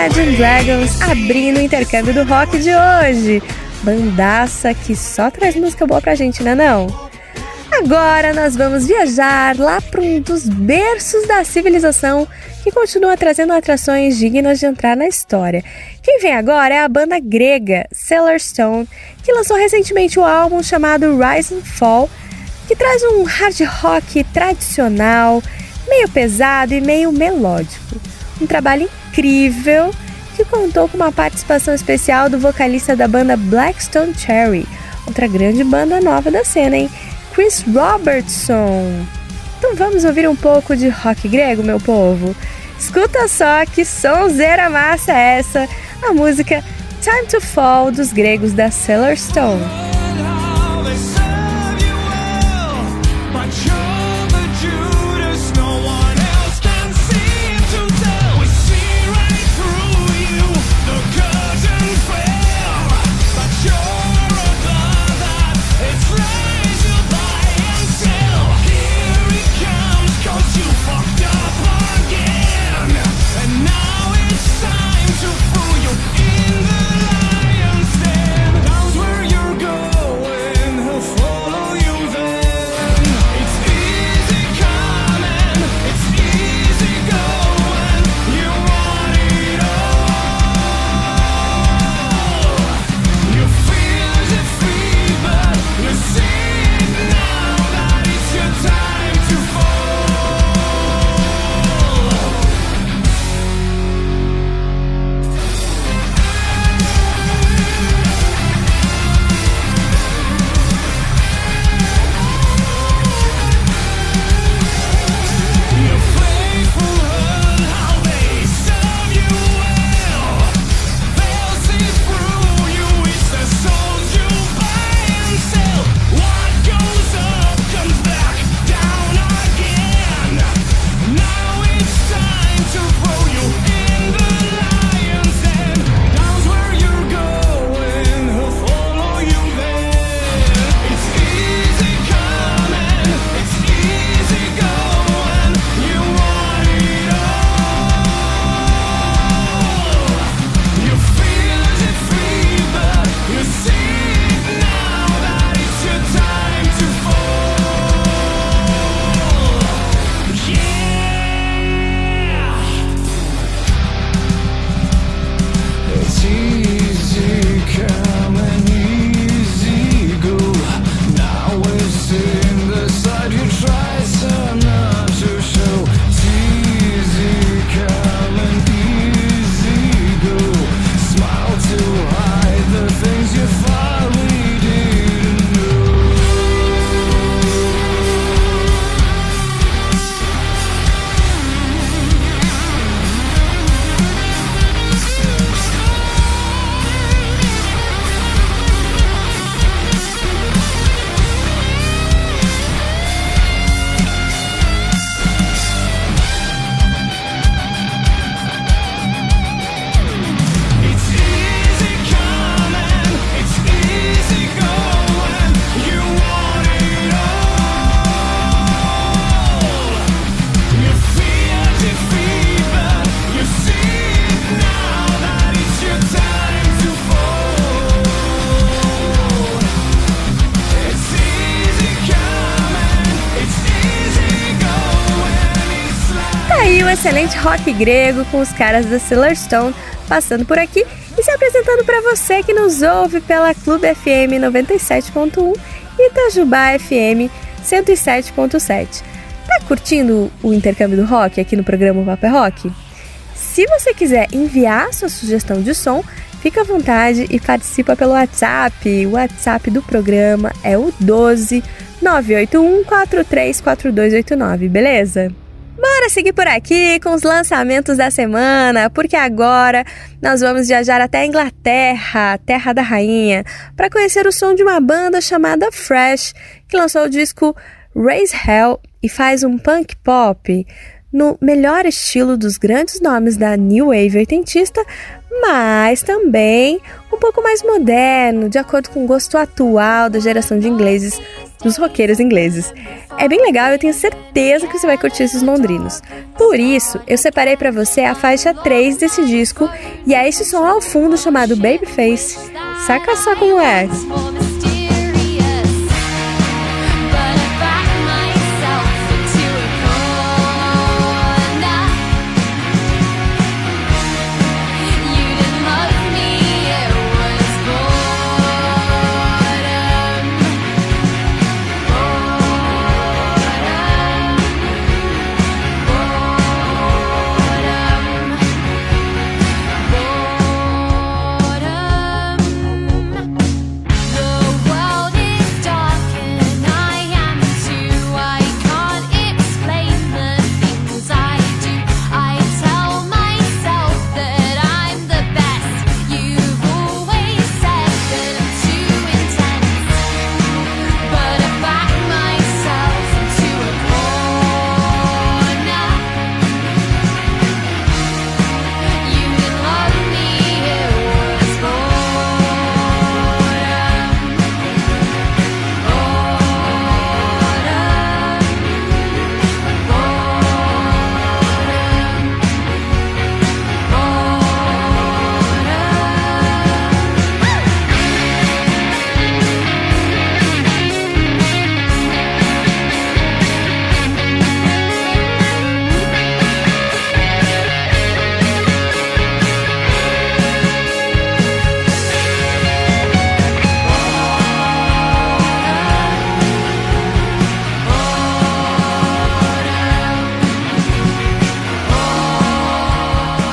Imagine Dragons abrindo o intercâmbio do rock de hoje. Bandaça que só traz música boa pra gente, né não? Agora nós vamos viajar lá para um dos berços da civilização que continua trazendo atrações dignas de entrar na história. Quem vem agora é a banda grega Stone, que lançou recentemente o álbum chamado Rise and Fall, que traz um hard rock tradicional, meio pesado e meio melódico. Um trabalho incrível que contou com uma participação especial do vocalista da banda Blackstone Cherry, outra grande banda nova da cena, hein? Chris Robertson. Então vamos ouvir um pouco de rock grego, meu povo? Escuta só que sonzeira massa é essa, a música Time to Fall dos gregos da Stone. Excelente rock grego com os caras da Stone passando por aqui e se apresentando para você que nos ouve pela Clube FM 97.1 e Itajubá FM 107.7. Tá curtindo o intercâmbio do rock aqui no programa Papo é Rock? Se você quiser enviar sua sugestão de som, Fica à vontade e participa pelo WhatsApp. O WhatsApp do programa é o 12 981 434289, beleza? Bora seguir por aqui com os lançamentos da semana, porque agora nós vamos viajar até a Inglaterra, terra da rainha, para conhecer o som de uma banda chamada Fresh, que lançou o disco Raise Hell e faz um punk pop no melhor estilo dos grandes nomes da New Wave oitentista, mas também um pouco mais moderno, de acordo com o gosto atual da geração de ingleses, dos roqueiros ingleses. É bem legal, eu tenho certeza que você vai curtir esses londrinos. Por isso, eu separei para você a faixa 3 desse disco e é esse som ao fundo chamado Babyface. Saca só como é.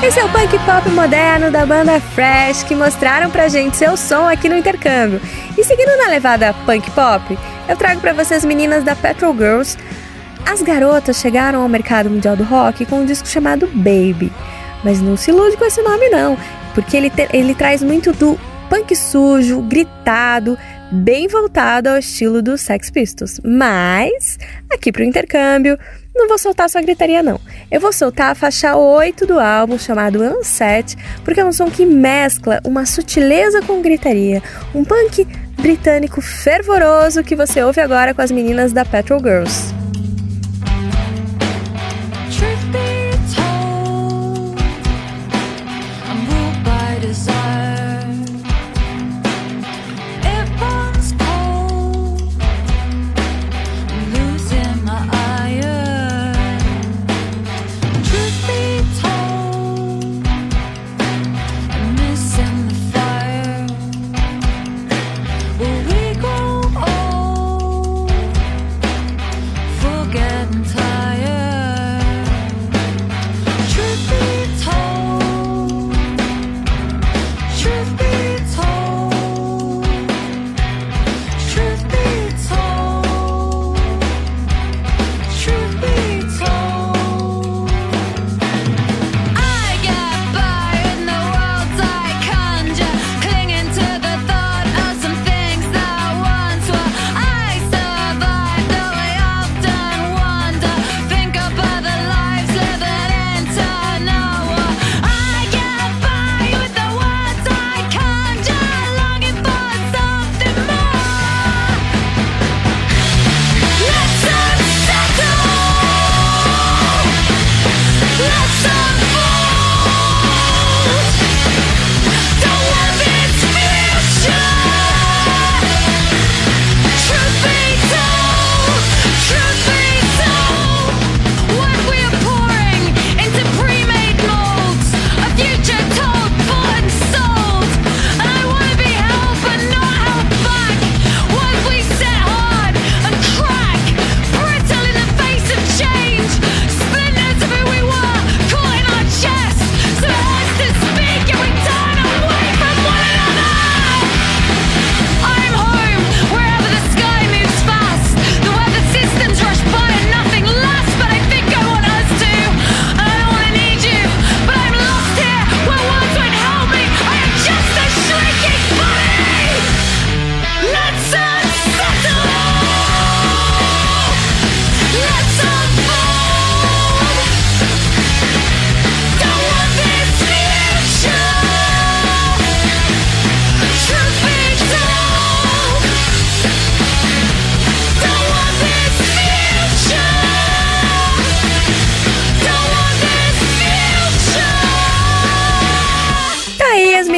Esse é o punk pop moderno da banda Fresh que mostraram pra gente seu som aqui no intercâmbio. E seguindo na levada punk pop, eu trago para vocês meninas da Petrol Girls. As garotas chegaram ao mercado mundial do rock com um disco chamado Baby. Mas não se ilude com esse nome não, porque ele, te, ele traz muito do punk sujo, gritado, bem voltado ao estilo dos Sex Pistols. Mas, aqui pro intercâmbio, não vou soltar só gritaria não. Eu vou soltar a faixa 8 do álbum, chamado Unset, porque é um som que mescla uma sutileza com gritaria, um punk britânico fervoroso que você ouve agora com as meninas da Petrol Girls.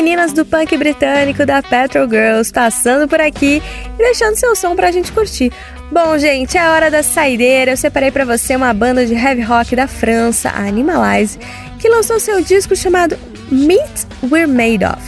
Voz do punk britânico da Petrol Girls passando por aqui e deixando seu som pra gente curtir. Bom, gente, é hora da saideira. Eu separei pra você uma banda de heavy rock da França, a Animalize, que lançou seu disco chamado Meat We're Made Of,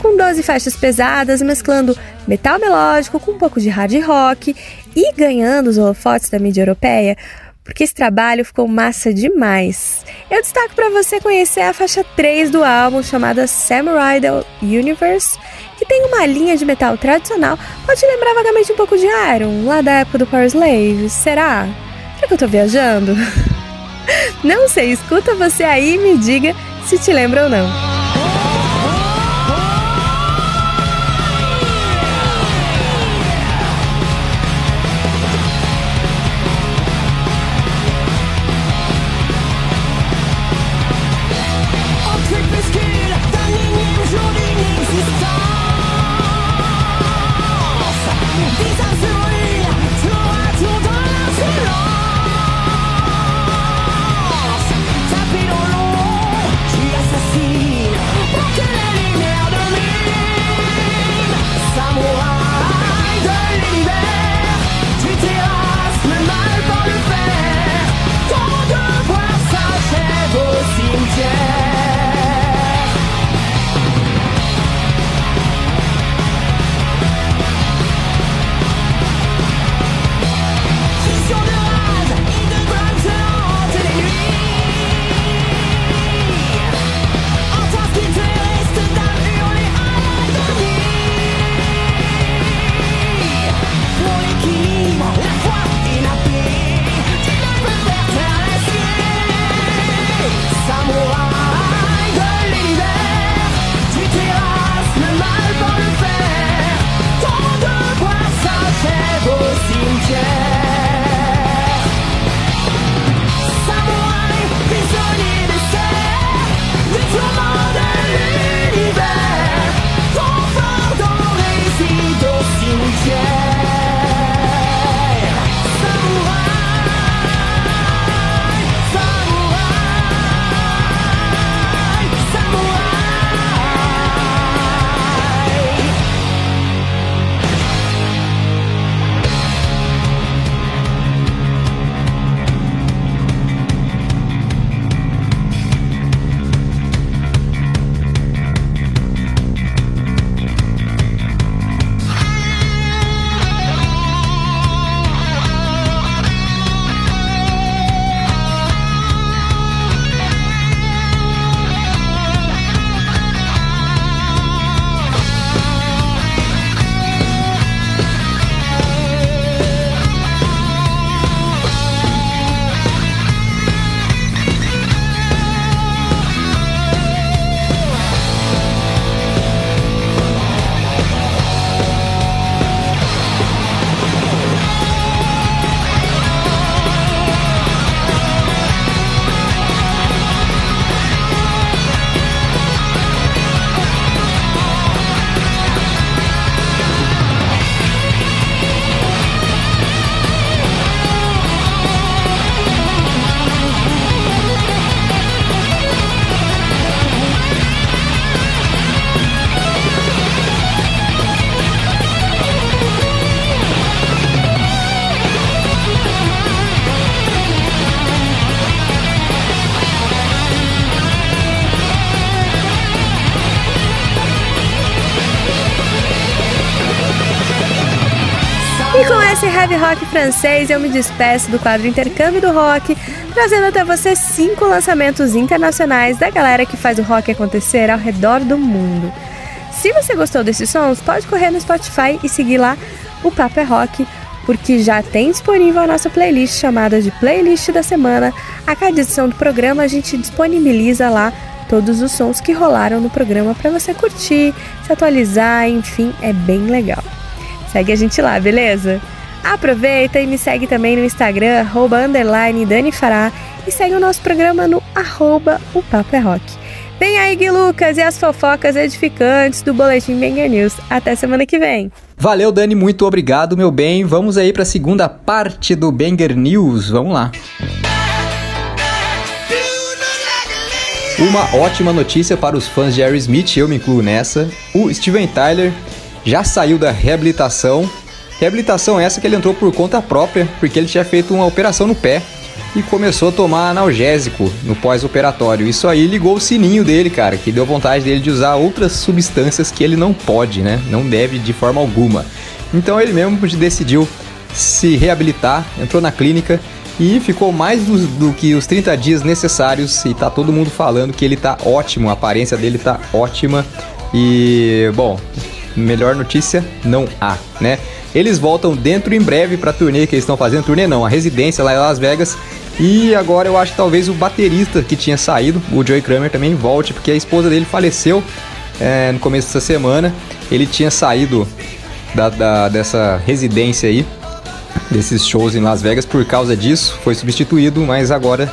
com 12 faixas pesadas, mesclando metal melódico com um pouco de hard rock e ganhando os holofotes da mídia europeia, porque esse trabalho ficou massa demais. Eu destaco para você conhecer a faixa 3 do álbum, chamada Samurai The Universe, que tem uma linha de metal tradicional, pode lembrar vagamente um pouco de Iron, lá da época do Power Slave, será? Será que eu tô viajando? Não sei, escuta você aí e me diga se te lembra ou não. Heavy rock francês, eu me despeço do quadro Intercâmbio do Rock, trazendo até você cinco lançamentos internacionais da galera que faz o rock acontecer ao redor do mundo. Se você gostou desses sons, pode correr no Spotify e seguir lá o Papo é Rock, porque já tem disponível a nossa playlist chamada de Playlist da Semana. A cada edição do programa a gente disponibiliza lá todos os sons que rolaram no programa para você curtir, se atualizar, enfim, é bem legal. Segue a gente lá, beleza? Aproveita e me segue também no Instagram, arroba, underline Dani Fará, e segue o nosso programa no arroba o Papo é Rock. Vem aí, Gui Lucas, e as fofocas edificantes do Boletim Banger News. Até semana que vem. Valeu, Dani, muito obrigado, meu bem. Vamos aí para a segunda parte do Banger News. Vamos lá. Uma ótima notícia para os fãs de Aerosmith, eu me incluo nessa. O Steven Tyler já saiu da reabilitação. Reabilitação essa que ele entrou por conta própria, porque ele tinha feito uma operação no pé e começou a tomar analgésico no pós-operatório. Isso aí ligou o sininho dele, cara, que deu vontade dele de usar outras substâncias que ele não pode, né? Não deve de forma alguma. Então ele mesmo decidiu se reabilitar, entrou na clínica e ficou mais do, do que os 30 dias necessários e tá todo mundo falando que ele tá ótimo, a aparência dele tá ótima e, bom, melhor notícia não há, né? Eles voltam dentro em breve pra turnê que eles estão fazendo, turnê não, a residência lá em Las Vegas. E agora eu acho que talvez o baterista que tinha saído, o Joey Kramer, também volte, porque a esposa dele faleceu é, no começo dessa semana. Ele tinha saído da, da- dessa residência aí, desses shows em Las Vegas por causa disso, foi substituído, mas agora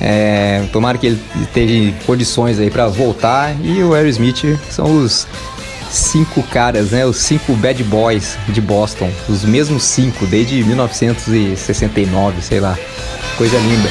é, tomara que ele esteja em condições aí pra voltar. E o Aerosmith são os cinco caras, né? Os cinco bad boys de Boston, os mesmos cinco desde 1969, sei lá, coisa linda.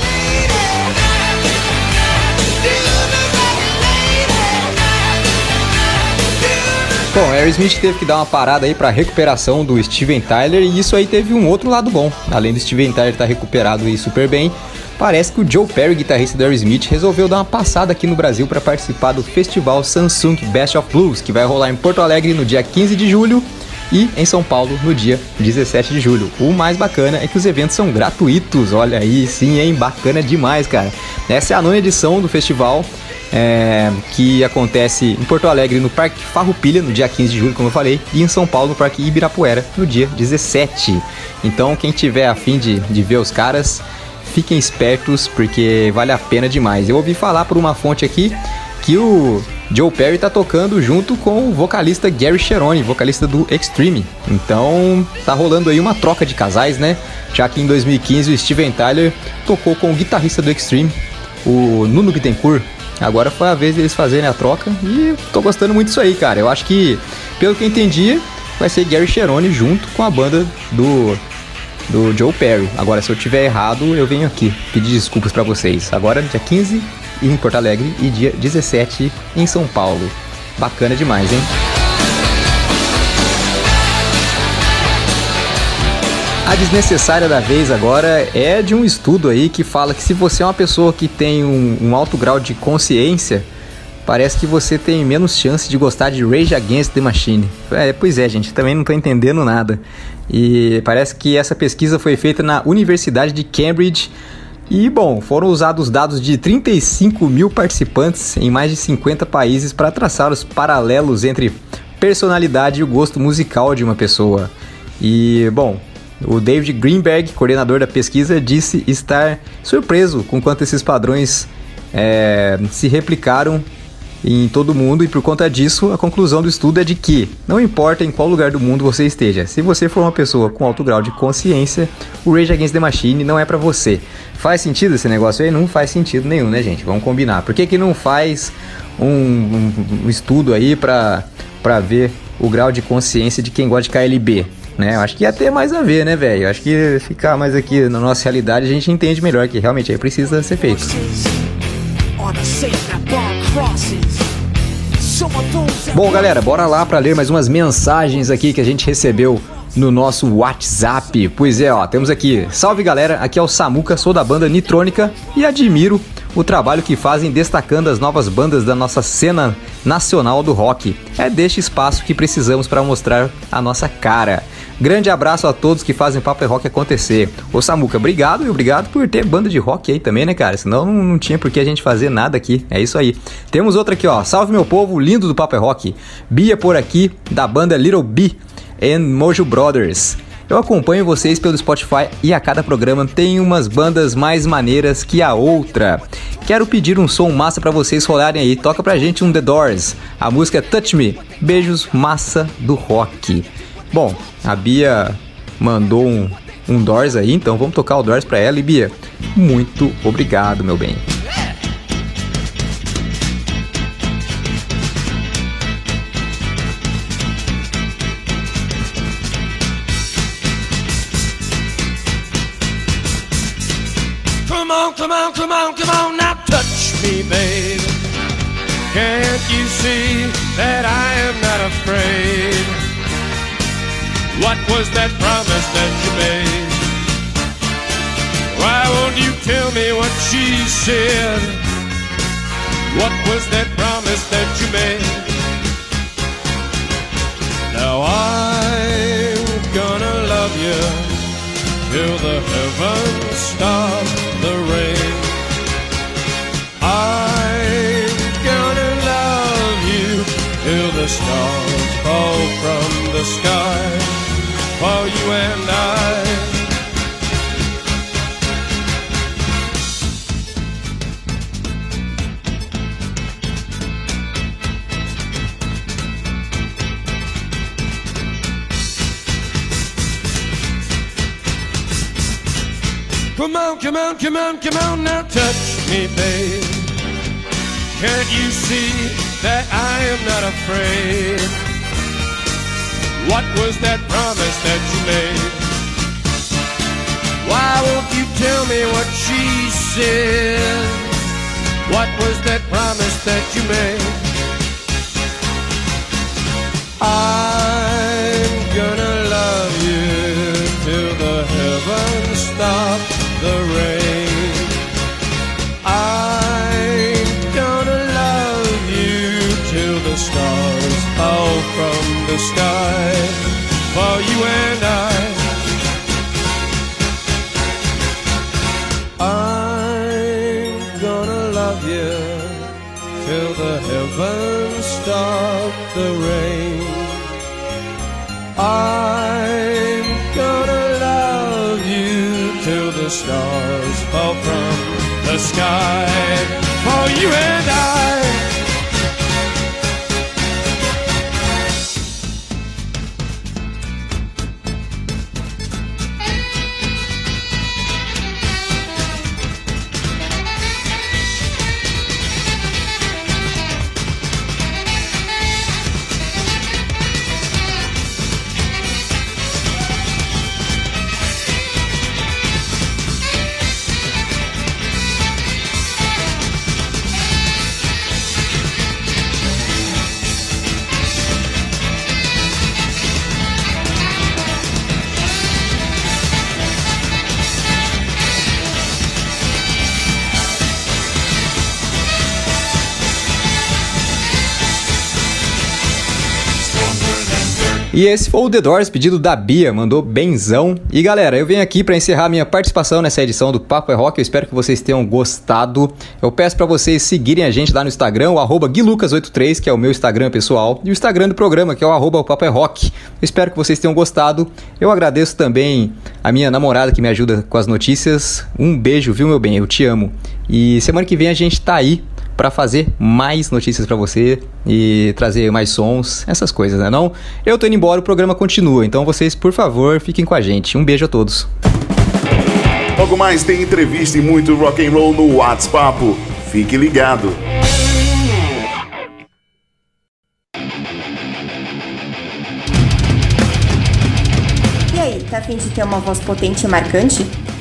Bom, Aerosmith teve que dar uma parada aí pra recuperação do Steven Tyler e isso aí teve um outro lado bom. Além do Steven Tyler estar recuperado e super bem, parece que o Joe Perry, guitarrista do Aerosmith, resolveu dar uma passada aqui no Brasil para participar do festival Samsung Best of Blues, que vai rolar em Porto Alegre no dia 15 de julho e em São Paulo no dia 17 de julho. O mais bacana é que os eventos são gratuitos, olha aí, sim, hein? Bacana demais, cara. Essa é a nona edição do festival. é, que acontece em Porto Alegre no Parque Farroupilha no dia 15 de julho, como eu falei, e em São Paulo no Parque Ibirapuera no dia 17. Então, quem tiver afim de, de ver os caras, fiquem espertos porque vale a pena demais. Eu ouvi falar por uma fonte aqui que o Joe Perry tá tocando junto com o vocalista Gary Cherone, vocalista do Extreme. Então tá rolando aí uma troca de casais, né? Já que em 2015 o Steven Tyler tocou com o guitarrista do Extreme, o Nuno Bittencourt. Agora foi a vez deles fazerem a troca e tô gostando muito disso aí, cara. Eu acho que, pelo que eu entendi, vai ser Gary Cherone junto com a banda do do Joe Perry. Agora, se eu tiver errado, eu venho aqui pedir desculpas pra vocês. Agora, dia 15 em Porto Alegre e dia 17 em São Paulo. Bacana demais, hein? A desnecessária da vez agora é de um estudo aí que fala que se você é uma pessoa que tem um, um alto grau de consciência, parece que você tem menos chance de gostar de Rage Against the Machine. É, pois é, gente, também não tô entendendo nada. E parece que essa pesquisa foi feita na Universidade de Cambridge. E, bom, foram usados dados de 35 mil participantes em mais de 50 países para traçar os paralelos entre personalidade e o gosto musical de uma pessoa. E, bom, o David Greenberg, coordenador da pesquisa, disse estar surpreso com quanto esses padrões é, se replicaram em todo mundo e por conta disso a conclusão do estudo é de que não importa em qual lugar do mundo você esteja, se você for uma pessoa com alto grau de consciência, o Rage Against the Machine não é pra você. Faz sentido esse negócio aí? Não faz sentido nenhum, né, gente? Vamos combinar. Por que, que não faz um, um- um estudo aí pra, pra ver o grau de consciência de quem gosta de KLB? Né? Eu acho que ia ter mais a ver, né, velho? Acho que ficar mais aqui na nossa realidade a gente entende melhor que realmente aí precisa ser feito. Bom, galera, bora lá para ler mais umas mensagens aqui que a gente recebeu no nosso WhatsApp. Pois é, ó, temos aqui. Salve galera, aqui é o Samuca, sou da banda Nitrônica e admiro o trabalho que fazem destacando as novas bandas da nossa cena nacional do rock. É deste espaço que precisamos para mostrar a nossa cara. Grande abraço a todos que fazem Papo é Rock acontecer. Ô Samuca, obrigado e obrigado por ter banda de rock aí também, né, cara? Senão não, tinha por que a gente fazer nada aqui. É isso aí. Temos outra aqui, ó. Salve meu povo lindo do Papo é Rock. Bia por aqui, da banda Little B and Mojo Brothers. Eu acompanho vocês pelo Spotify e a cada programa tem umas bandas mais maneiras que a outra. Quero pedir um som massa pra vocês rolarem aí. Toca pra gente um The Doors. A música é Touch Me. Beijos, massa do rock. Bom, a Bia mandou um, um Doors aí, então vamos tocar o Doors pra ela. E Bia, muito obrigado, meu bem. Come on, come on, come on, now touch me, baby. Can't you see that I am not afraid? What was that promise that you made? Why won't you tell me what she said? What was that promise that you made? Now I'm gonna love you till the heavens stop the rain. I'm gonna love you till the stars fall from the sky for you and I. Come on, come on, come on, come on, now touch me, babe. Can't you see that I am not afraid? What was that promise that you made? Why won't you tell me what she said? What was that promise that you made? I'm gonna love you till the heavens stop the rain. For you and I. I'm gonna love you till the heavens stop the rain. I'm gonna love you till the stars fall from the sky for you and I. E esse foi o The Doors, pedido da Bia, mandou benzão. E galera, eu venho aqui para encerrar minha participação nessa edição do Papo é Rock. Eu espero que vocês tenham gostado. Eu peço para vocês seguirem a gente lá no Instagram, o arroba guilucas83, que é o meu Instagram pessoal, e o Instagram do programa, que é o arroba Papo é Rock. Eu espero que vocês tenham gostado. Eu agradeço também a minha namorada que me ajuda com as notícias. Um beijo, viu, meu bem? Eu te amo. E semana que vem a gente tá aí para fazer mais notícias para você e trazer mais sons, essas coisas, né? Não, eu tô indo embora, o programa continua. Então vocês, por favor, fiquem com a gente. Um beijo a todos. Logo mais tem entrevista e muito rock and roll no WhatsApp. Fique ligado. E aí, tá afim de ter uma voz potente e marcante?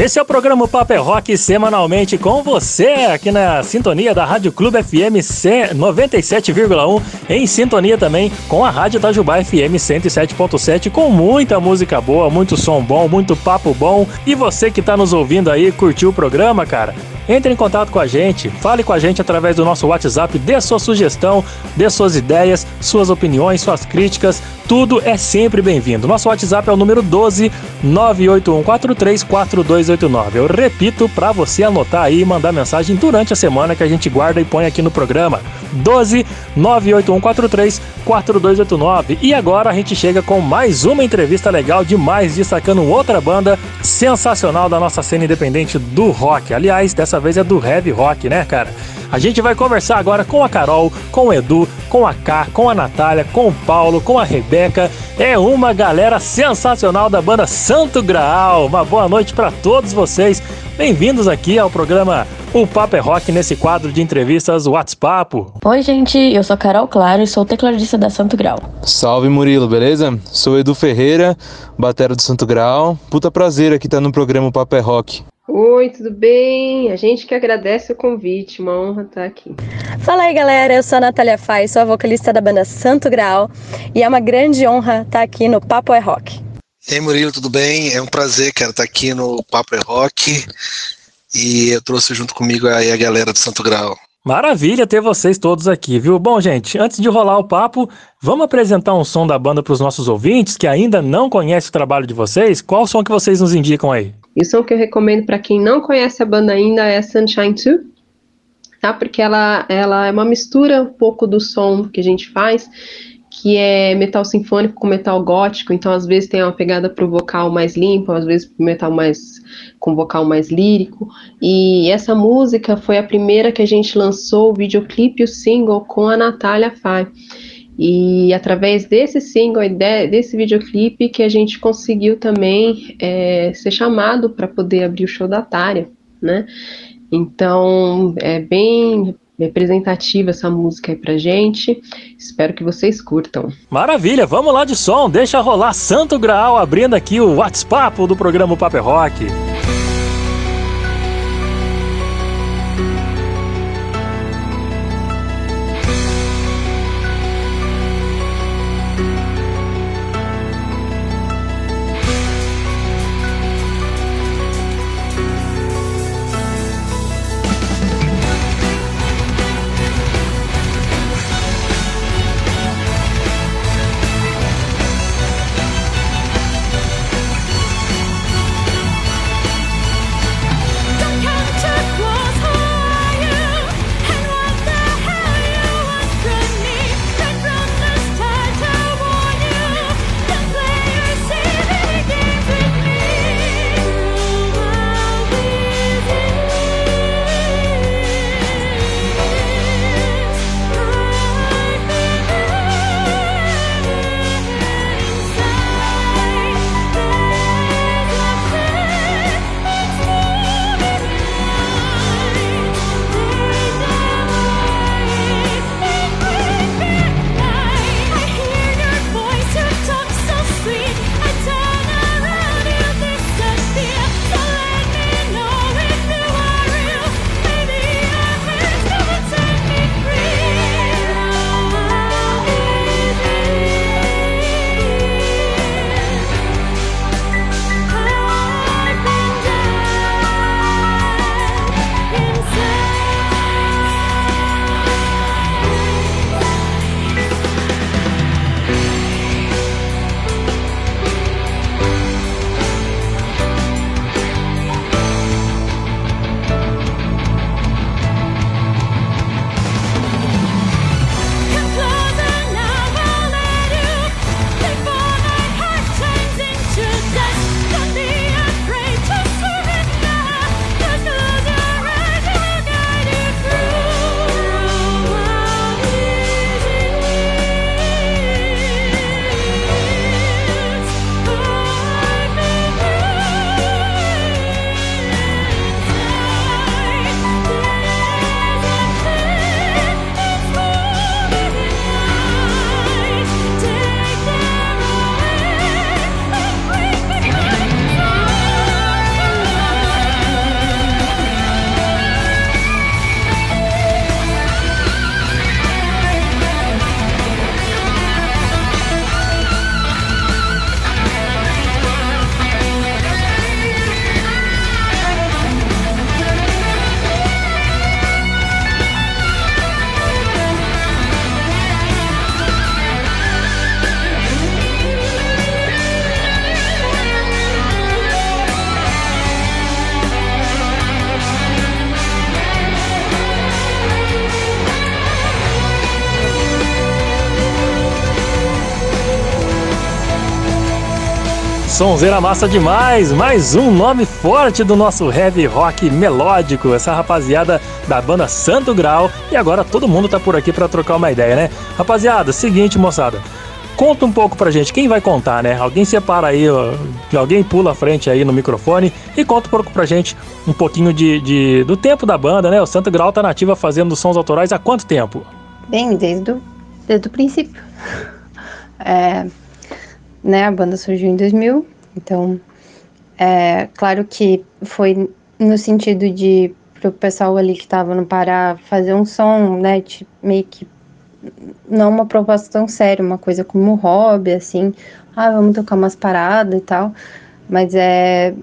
Esse é o programa Paper Rock semanalmente com você aqui na sintonia da Rádio Clube FM 97,1 em sintonia também com a Rádio Itajubá FM 107.7 com muita música boa, muito som bom, muito papo bom. E você que tá nos ouvindo aí, curtiu o programa, cara? Entre em contato com a gente, fale com a gente através do nosso WhatsApp, dê sua sugestão, dê suas ideias, suas opiniões, suas críticas, tudo é sempre bem-vindo. Nosso WhatsApp é o número 12 981434289. Eu repito para você anotar aí e mandar mensagem durante a semana que a gente guarda e põe aqui no programa. 12 981434289. E agora a gente chega com mais uma entrevista legal demais, destacando outra banda sensacional da nossa cena independente do rock. Aliás, dessa vez é do heavy rock, né, cara? A gente vai conversar agora com a Carol, com o Edu, com a Ká, com a Natália, com o Paulo, com a Rebeca. É uma galera sensacional da banda Santo Graal. Uma boa noite para todos vocês. Bem-vindos aqui ao programa O Papo é Rock nesse quadro de entrevistas WhatsApp. Oi, gente, eu sou a Carol Claro e sou tecladista da Santo Grau. Salve Murilo, beleza? Sou Edu Ferreira, batera do Santo Grau. Puta prazer aqui estar no programa O Papo é Rock. Oi, tudo bem? A gente que agradece o convite, uma honra estar aqui. Fala aí, galera. Eu sou a Natália Fai, sou a vocalista da banda Santo Grau e é uma grande honra estar aqui no Papo é Rock. Ei, Murilo, tudo bem? É um prazer, cara, estar aqui no Papo é Rock e eu trouxe junto comigo aí a galera do Santo Grau. Maravilha ter vocês todos aqui, viu? Bom, gente, antes de rolar o papo, vamos apresentar um som da banda para os nossos ouvintes que ainda não conhecem o trabalho de vocês. Qual som que vocês nos indicam aí? E o som que eu recomendo para quem não conhece a banda ainda é Sunshine 2, tá? Porque ela, ela é uma mistura um pouco do som que a gente faz, que é metal sinfônico com metal gótico, então às vezes tem uma pegada pro vocal mais limpo, às vezes pro metal mais com vocal mais lírico. E essa música foi a primeira que a gente lançou o videoclipe e o single com a Natália Fai. E através desse single de, desse videoclipe que a gente conseguiu também é, ser chamado para poder abrir o show da Tária, né? Então é bem representativa essa música aí pra gente. Espero que vocês curtam. Maravilha, vamos lá de som, deixa rolar Santo Graal abrindo aqui o WhatsApp do programa Paper Rock. Sonzeira massa demais! Mais um nome forte do nosso heavy rock melódico, essa rapaziada da banda Santo Grau. E agora todo mundo tá por aqui para trocar uma ideia, né? Rapaziada, seguinte, moçada. Conta um pouco pra gente, quem vai contar, né? Alguém separa aí, ó, alguém pula à frente aí no microfone e conta um pouco pra gente um pouquinho de, de- do tempo da banda, né? O Santo Grau tá nativa fazendo sons autorais há quanto tempo? Bem, desde o, desde o princípio. É, né, a banda surgiu em 2000, então, é claro que foi no sentido de pro pessoal ali que tava no Pará fazer um som, né, de, meio que não uma proposta tão séria, uma coisa como hobby, assim, ah, vamos tocar umas paradas e tal, mas é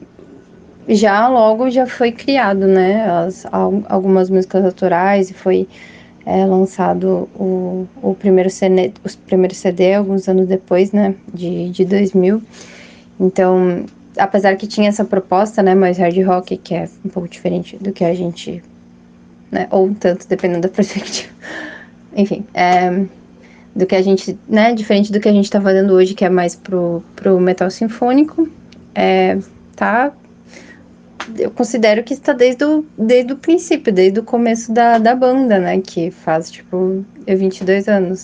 já logo já foi criado, né, as, al- algumas músicas autorais e foi é, lançado o, o primeiro CD, os primeiros CD alguns anos depois, né, de, de 2000. Então, apesar que tinha essa proposta, né, mais hard rock, que é um pouco diferente do que a gente, né, ou um tanto, dependendo da perspectiva. Enfim, é, do que a gente, né, diferente do que a gente tá fazendo hoje, que é mais pro, pro metal sinfônico, é, tá eu considero que está desde o, desde o princípio, desde o começo da, da banda, né? Que faz, tipo, 22 anos.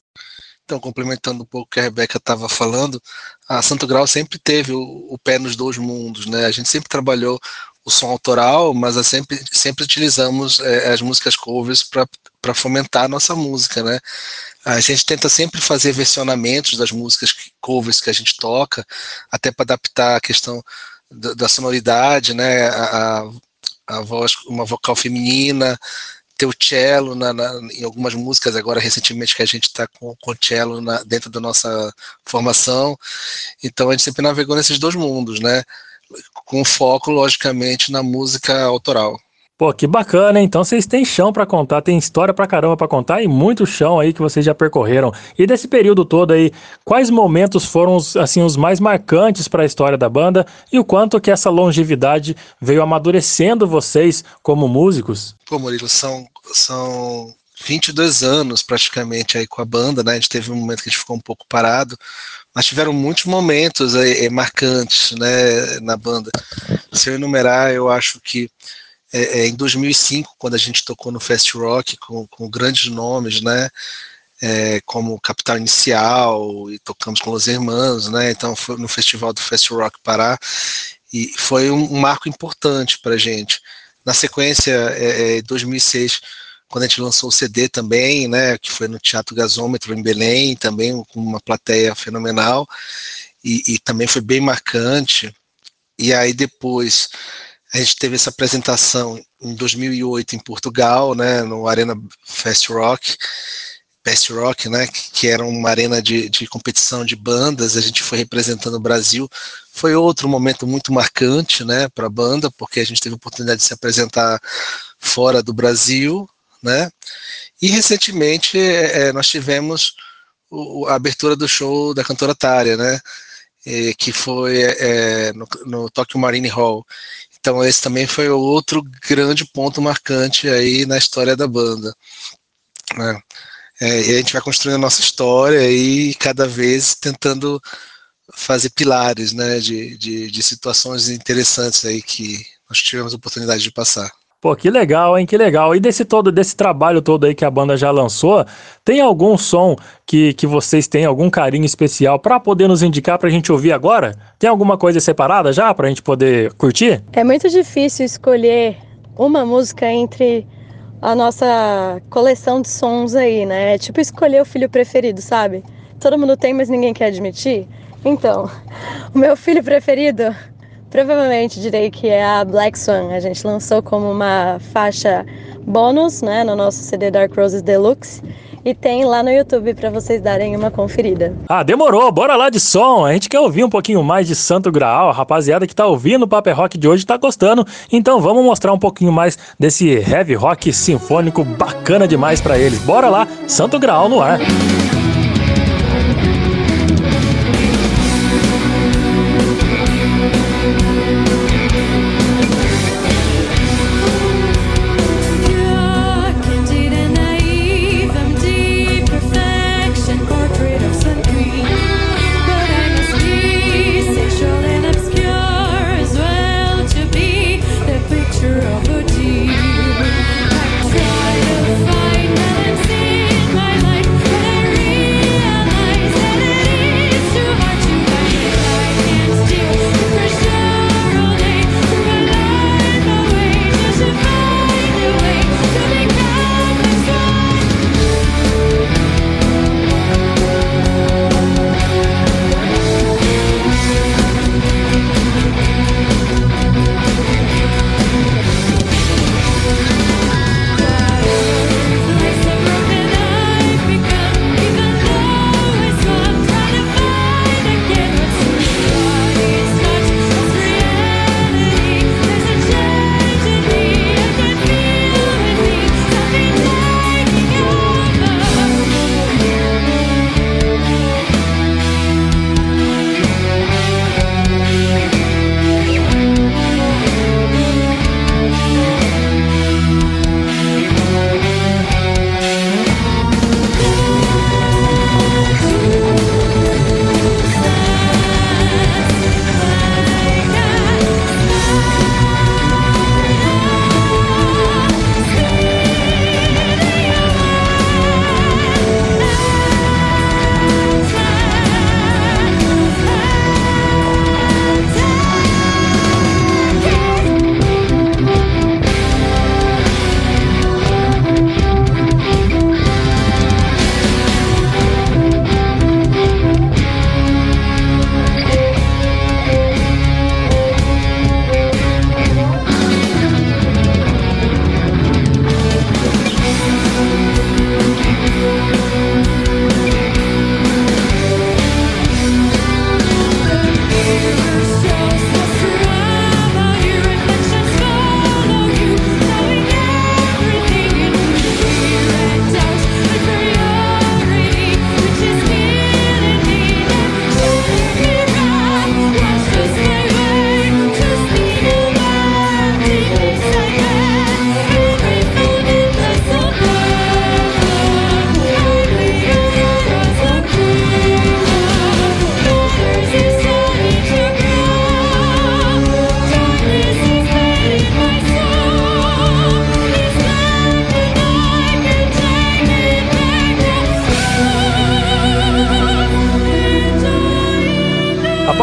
Então, complementando um pouco o que a Rebeca estava falando, a Santo Grau sempre teve o, o pé nos dois mundos, né? A gente sempre trabalhou o som autoral, mas a sempre, sempre utilizamos eh, as músicas covers para fomentar a nossa música, né? A gente tenta sempre fazer versionamentos das músicas covers que a gente toca, até para adaptar a questão da, da sonoridade, né? A, a, voz, uma vocal feminina, ter o cello na, na- em algumas músicas agora recentemente que a gente está com, com cello na- dentro da nossa formação. Então a gente sempre navegou nesses dois mundos né? Com foco logicamente na música autoral Pô, que bacana, hein? Então vocês têm chão pra contar, tem história pra caramba pra contar e muito chão aí que vocês já percorreram. E desse período todo aí, quais momentos foram os, assim os mais marcantes para a história da banda e o quanto que essa longevidade veio amadurecendo vocês como músicos? Pô, Murilo, são, são 22 anos praticamente aí com a banda, né? A gente teve um momento que a gente ficou um pouco parado, mas tiveram muitos momentos aí, eh, marcantes, né, na banda. Se eu enumerar, eu acho que é, é, em 2005, quando a gente tocou no Fast Rock com, com grandes nomes, né? é, como Capital Inicial e tocamos com Los Hermanos, né? Então foi no festival do Fast Rock Pará e foi um, um marco importante para gente. Na sequência, é, é, 2006, quando a gente lançou o CD também, né? Que foi no Teatro Gasômetro em Belém, também com uma plateia fenomenal e, e também foi bem marcante. E aí depois a gente teve essa apresentação em 2008 em Portugal, né, no Arena Fest Rock, Best Rock, né, que, era uma arena de, de competição de bandas, a gente foi representando o Brasil. Foi outro momento muito marcante, né, para a banda, porque a gente teve a oportunidade de se apresentar fora do Brasil, né, e recentemente é, nós tivemos o, a abertura do show da cantora Tária, né, que foi é, no, no Tokyo Marine Hall. Então esse também foi outro grande ponto marcante aí na história da banda. né? É, e a gente vai construindo a nossa história e cada vez tentando fazer pilares né, de, de, de situações interessantes aí que nós tivemos a oportunidade de passar. Pô, que legal, hein? Que legal. E desse todo, desse trabalho todo aí que a banda já lançou, tem algum som que, que vocês têm algum carinho especial para poder nos indicar pra gente ouvir agora? Tem alguma coisa separada já pra gente poder curtir? É muito difícil escolher uma música entre a nossa coleção de sons aí, né? É tipo escolher o filho preferido, sabe? Todo mundo tem, mas ninguém quer admitir. Então, o meu filho preferido, provavelmente direi que é a Black Swan. A gente lançou como uma faixa bônus, né, no nosso CD Dark Roses Deluxe. E tem lá no YouTube para vocês darem uma conferida. Ah, demorou, bora lá de som. A gente quer ouvir um pouquinho mais de Santo Graal. A rapaziada que tá ouvindo o Paper Rock de hoje tá gostando. Então vamos mostrar um pouquinho mais desse heavy rock sinfônico bacana demais pra eles. Bora lá, Santo Graal no ar. Candid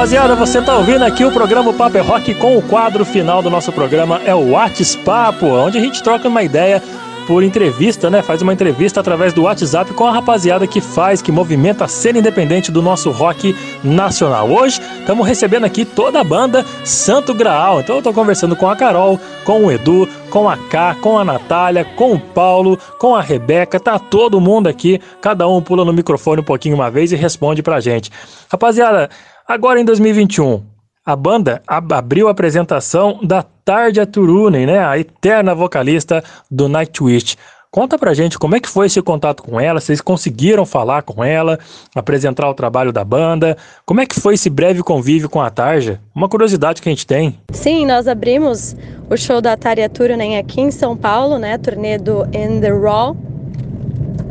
Rapaziada, você tá ouvindo aqui o programa Papo é Rock com o quadro final do nosso programa é o WhatsApp, onde a gente troca uma ideia por entrevista, né? Faz uma entrevista através do WhatsApp com a rapaziada que faz, que movimenta a cena independente do nosso rock nacional. Hoje estamos recebendo aqui toda a banda Santo Graal. Então eu tô conversando com a Carol, com o Edu, com a K, com a Natália, com o Paulo, com a Rebeca. Tá todo mundo aqui, cada um pula no microfone um pouquinho uma vez e responde pra gente. Rapaziada, agora em 2021, a banda ab abriu a apresentação da Tarja Turunen, né, a eterna vocalista do Nightwish. Conta pra gente como é que foi esse contato com ela, vocês conseguiram falar com ela, apresentar o trabalho da banda, como é que foi esse breve convívio com a Tarja? Uma curiosidade que a gente tem. Sim, nós abrimos o show da Tarja Turunen aqui em São Paulo, né, turnê do In The Raw,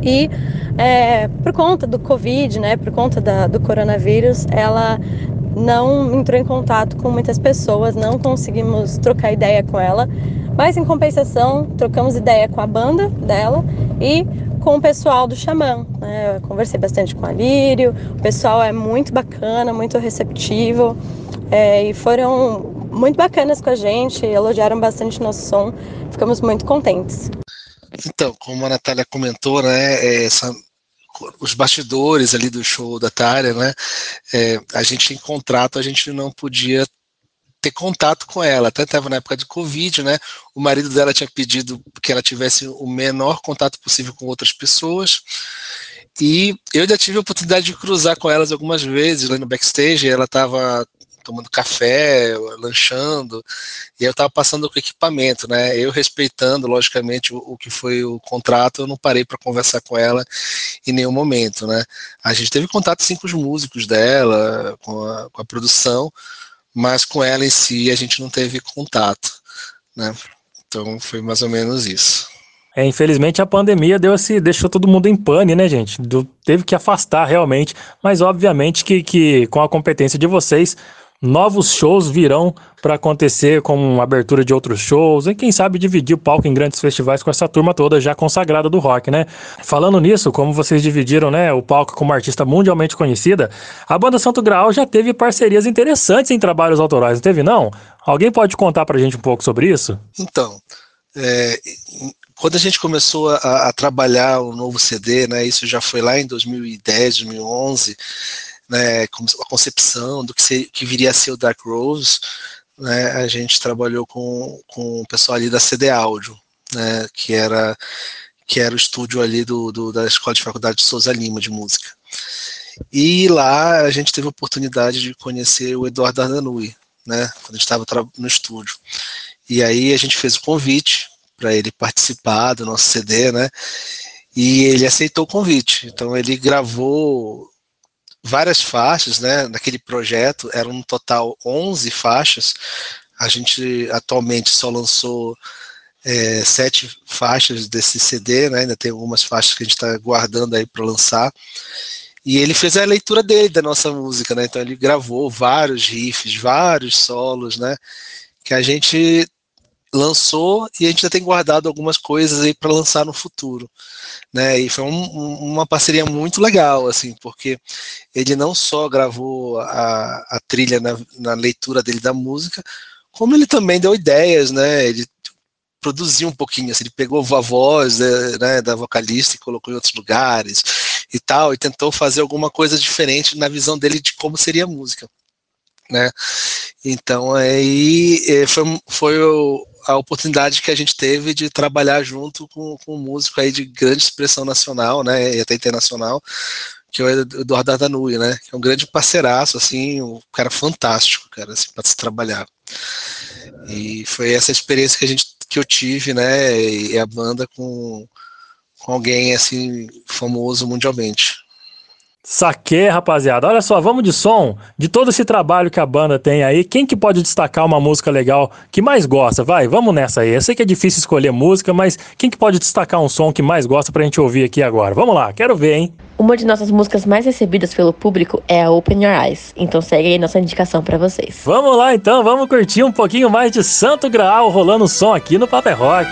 e é, por conta do Covid, né, por conta da, do coronavírus, ela não entrou em contato com muitas pessoas, não conseguimos trocar ideia com ela, mas em compensação trocamos ideia com a banda dela e com o pessoal do Xamã. Né? Eu conversei bastante com a Lírio, o pessoal é muito bacana, muito receptivo é, e foram muito bacanas com a gente, elogiaram bastante nosso som, ficamos muito contentes. Então, como a Natália comentou, né, essa os bastidores ali do show da Tária, né? É, a gente tem contrato, a gente não podia ter contato com ela. Até estava na época de Covid, né? O marido dela tinha pedido que ela tivesse o menor contato possível com outras pessoas. E eu já tive a oportunidade de cruzar com elas algumas vezes lá no backstage. Ela estava tomando café, lanchando, e eu estava passando com equipamento, né? Eu respeitando, logicamente, o, o que foi o contrato, eu não parei para conversar com ela em nenhum momento, né? A gente teve contato sim com os músicos dela, com a, com a produção, mas com ela em si a gente não teve contato, né? Então foi mais ou menos isso. É, infelizmente a pandemia deu esse, deixou todo mundo em pane, né, gente? Do, teve que afastar realmente, mas obviamente que, que com a competência de vocês, novos shows virão para acontecer com abertura de outros shows e quem sabe dividir o palco em grandes festivais com essa turma toda já consagrada do rock, né? Falando nisso, como vocês dividiram, né, o palco com uma artista mundialmente conhecida, a banda Santo Graal já teve parcerias interessantes em trabalhos autorais, não teve não? Alguém pode contar pra gente um pouco sobre isso? Então, é, quando a gente começou a, a trabalhar o novo CD, né, isso já foi lá em 2010, 2011, né, a concepção do que, que viria a ser o Dark Rose, né, a gente trabalhou com, com o pessoal ali da CD Áudio, né, que era que era o estúdio ali do, do, da Escola de Faculdade de Souza Lima de música. E lá a gente teve a oportunidade de conhecer o Eduardo Ardanui, né, quando a gente estava no estúdio. E aí a gente fez o convite para ele participar do nosso CD, né? E ele aceitou o convite. Então ele gravou várias faixas, né? Naquele projeto eram um total 11 faixas. A gente atualmente só lançou é, sete faixas desse CD, né? Ainda tem algumas faixas que a gente está guardando aí para lançar. E ele fez a leitura dele da nossa música, né? Então ele gravou vários riffs, vários solos, né? Que a gente lançou e a gente já tem guardado algumas coisas aí para lançar no futuro, né? E foi um, uma parceria muito legal, assim, porque ele não só gravou a, a trilha na, na, leitura dele da música, como ele também deu ideias, né? Ele produziu um pouquinho, assim, ele pegou a voz né, né da vocalista e colocou em outros lugares e tal, e tentou fazer alguma coisa diferente na visão dele de como seria a música. Né? Então aí é, foi, foi o, a oportunidade que a gente teve de trabalhar junto com, com um músico aí de grande expressão nacional, né, e até internacional, que é o Eduardo Ardanui, né, que é um grande parceiraço, assim, um cara fantástico, cara, assim, para se trabalhar. E foi essa experiência que a gente, que eu tive, né, e a banda com, com alguém, assim, famoso mundialmente. Saque, rapaziada. Olha só, vamos de som. De todo esse trabalho que a banda tem aí, quem que pode destacar uma música legal que mais gosta? Vai, vamos nessa aí. Eu sei que é difícil escolher música, mas quem que pode destacar um som que mais gosta pra gente ouvir aqui agora? Vamos lá, quero ver, hein? Uma de nossas músicas mais recebidas pelo público é a Open Your Eyes. Então segue aí nossa indicação para vocês. Vamos lá então, vamos curtir um pouquinho mais de Santo Graal rolando som aqui no Paper Rock.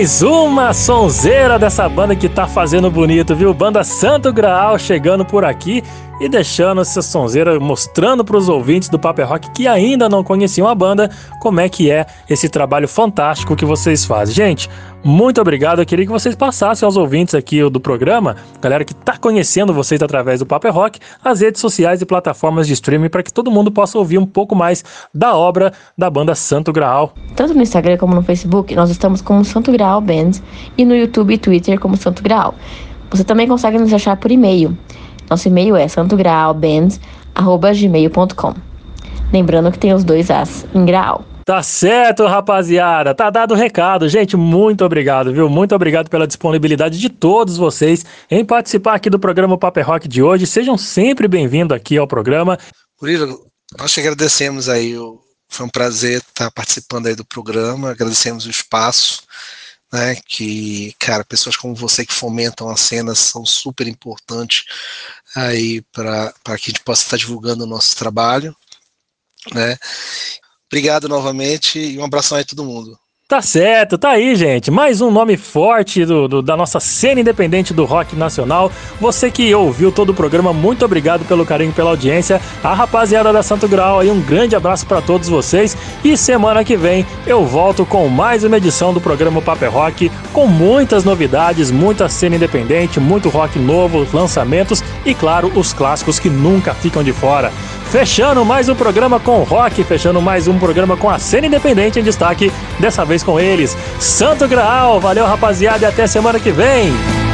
Mais uma sonzeira dessa banda que tá fazendo bonito, viu? Banda Santo Graal chegando por aqui e deixando essa sonzeira, mostrando para os ouvintes do Paper Rock que ainda não conheciam a banda, como é que é esse trabalho fantástico que vocês fazem. Gente, muito obrigado. Eu queria que vocês passassem aos ouvintes aqui do programa, galera que está conhecendo vocês através do Paper Rock, as redes sociais e plataformas de streaming para que todo mundo possa ouvir um pouco mais da obra da banda Santo Graal. Tanto no Instagram como no Facebook, nós estamos como Santo Graal Band e no YouTube e Twitter como Santo Graal. Você também consegue nos achar por e-mail. Nosso e-mail é santograalband@gmail.com. Lembrando que tem os dois As em Graal. Tá certo, rapaziada. Tá dado o recado. Gente, muito obrigado, viu? Muito obrigado pela disponibilidade de todos vocês em participar aqui do programa Paper Rock de hoje. Sejam sempre bem-vindos aqui ao programa. Murilo, nós te agradecemos aí. Foi um prazer estar participando aí do programa. Agradecemos o espaço. Né, que, cara, pessoas como você que fomentam a cena são super importantes aí para que a gente possa estar divulgando o nosso trabalho, né? Obrigado novamente e um abração aí a todo mundo. Tá certo, tá aí, gente. Mais um nome forte do, do, da nossa cena independente do rock nacional. Você que ouviu todo o programa, muito obrigado pelo carinho, pela audiência. A rapaziada da Santo Grau aí, um grande abraço para todos vocês. E semana que vem eu volto com mais uma edição do programa Paper Rock, com muitas novidades, muita cena independente, muito rock novo, lançamentos e, claro, os clássicos que nunca ficam de fora. Fechando mais um programa com rock, fechando mais um programa com a cena independente em destaque, dessa vez com eles. Santo Graal, valeu rapaziada e até semana que vem!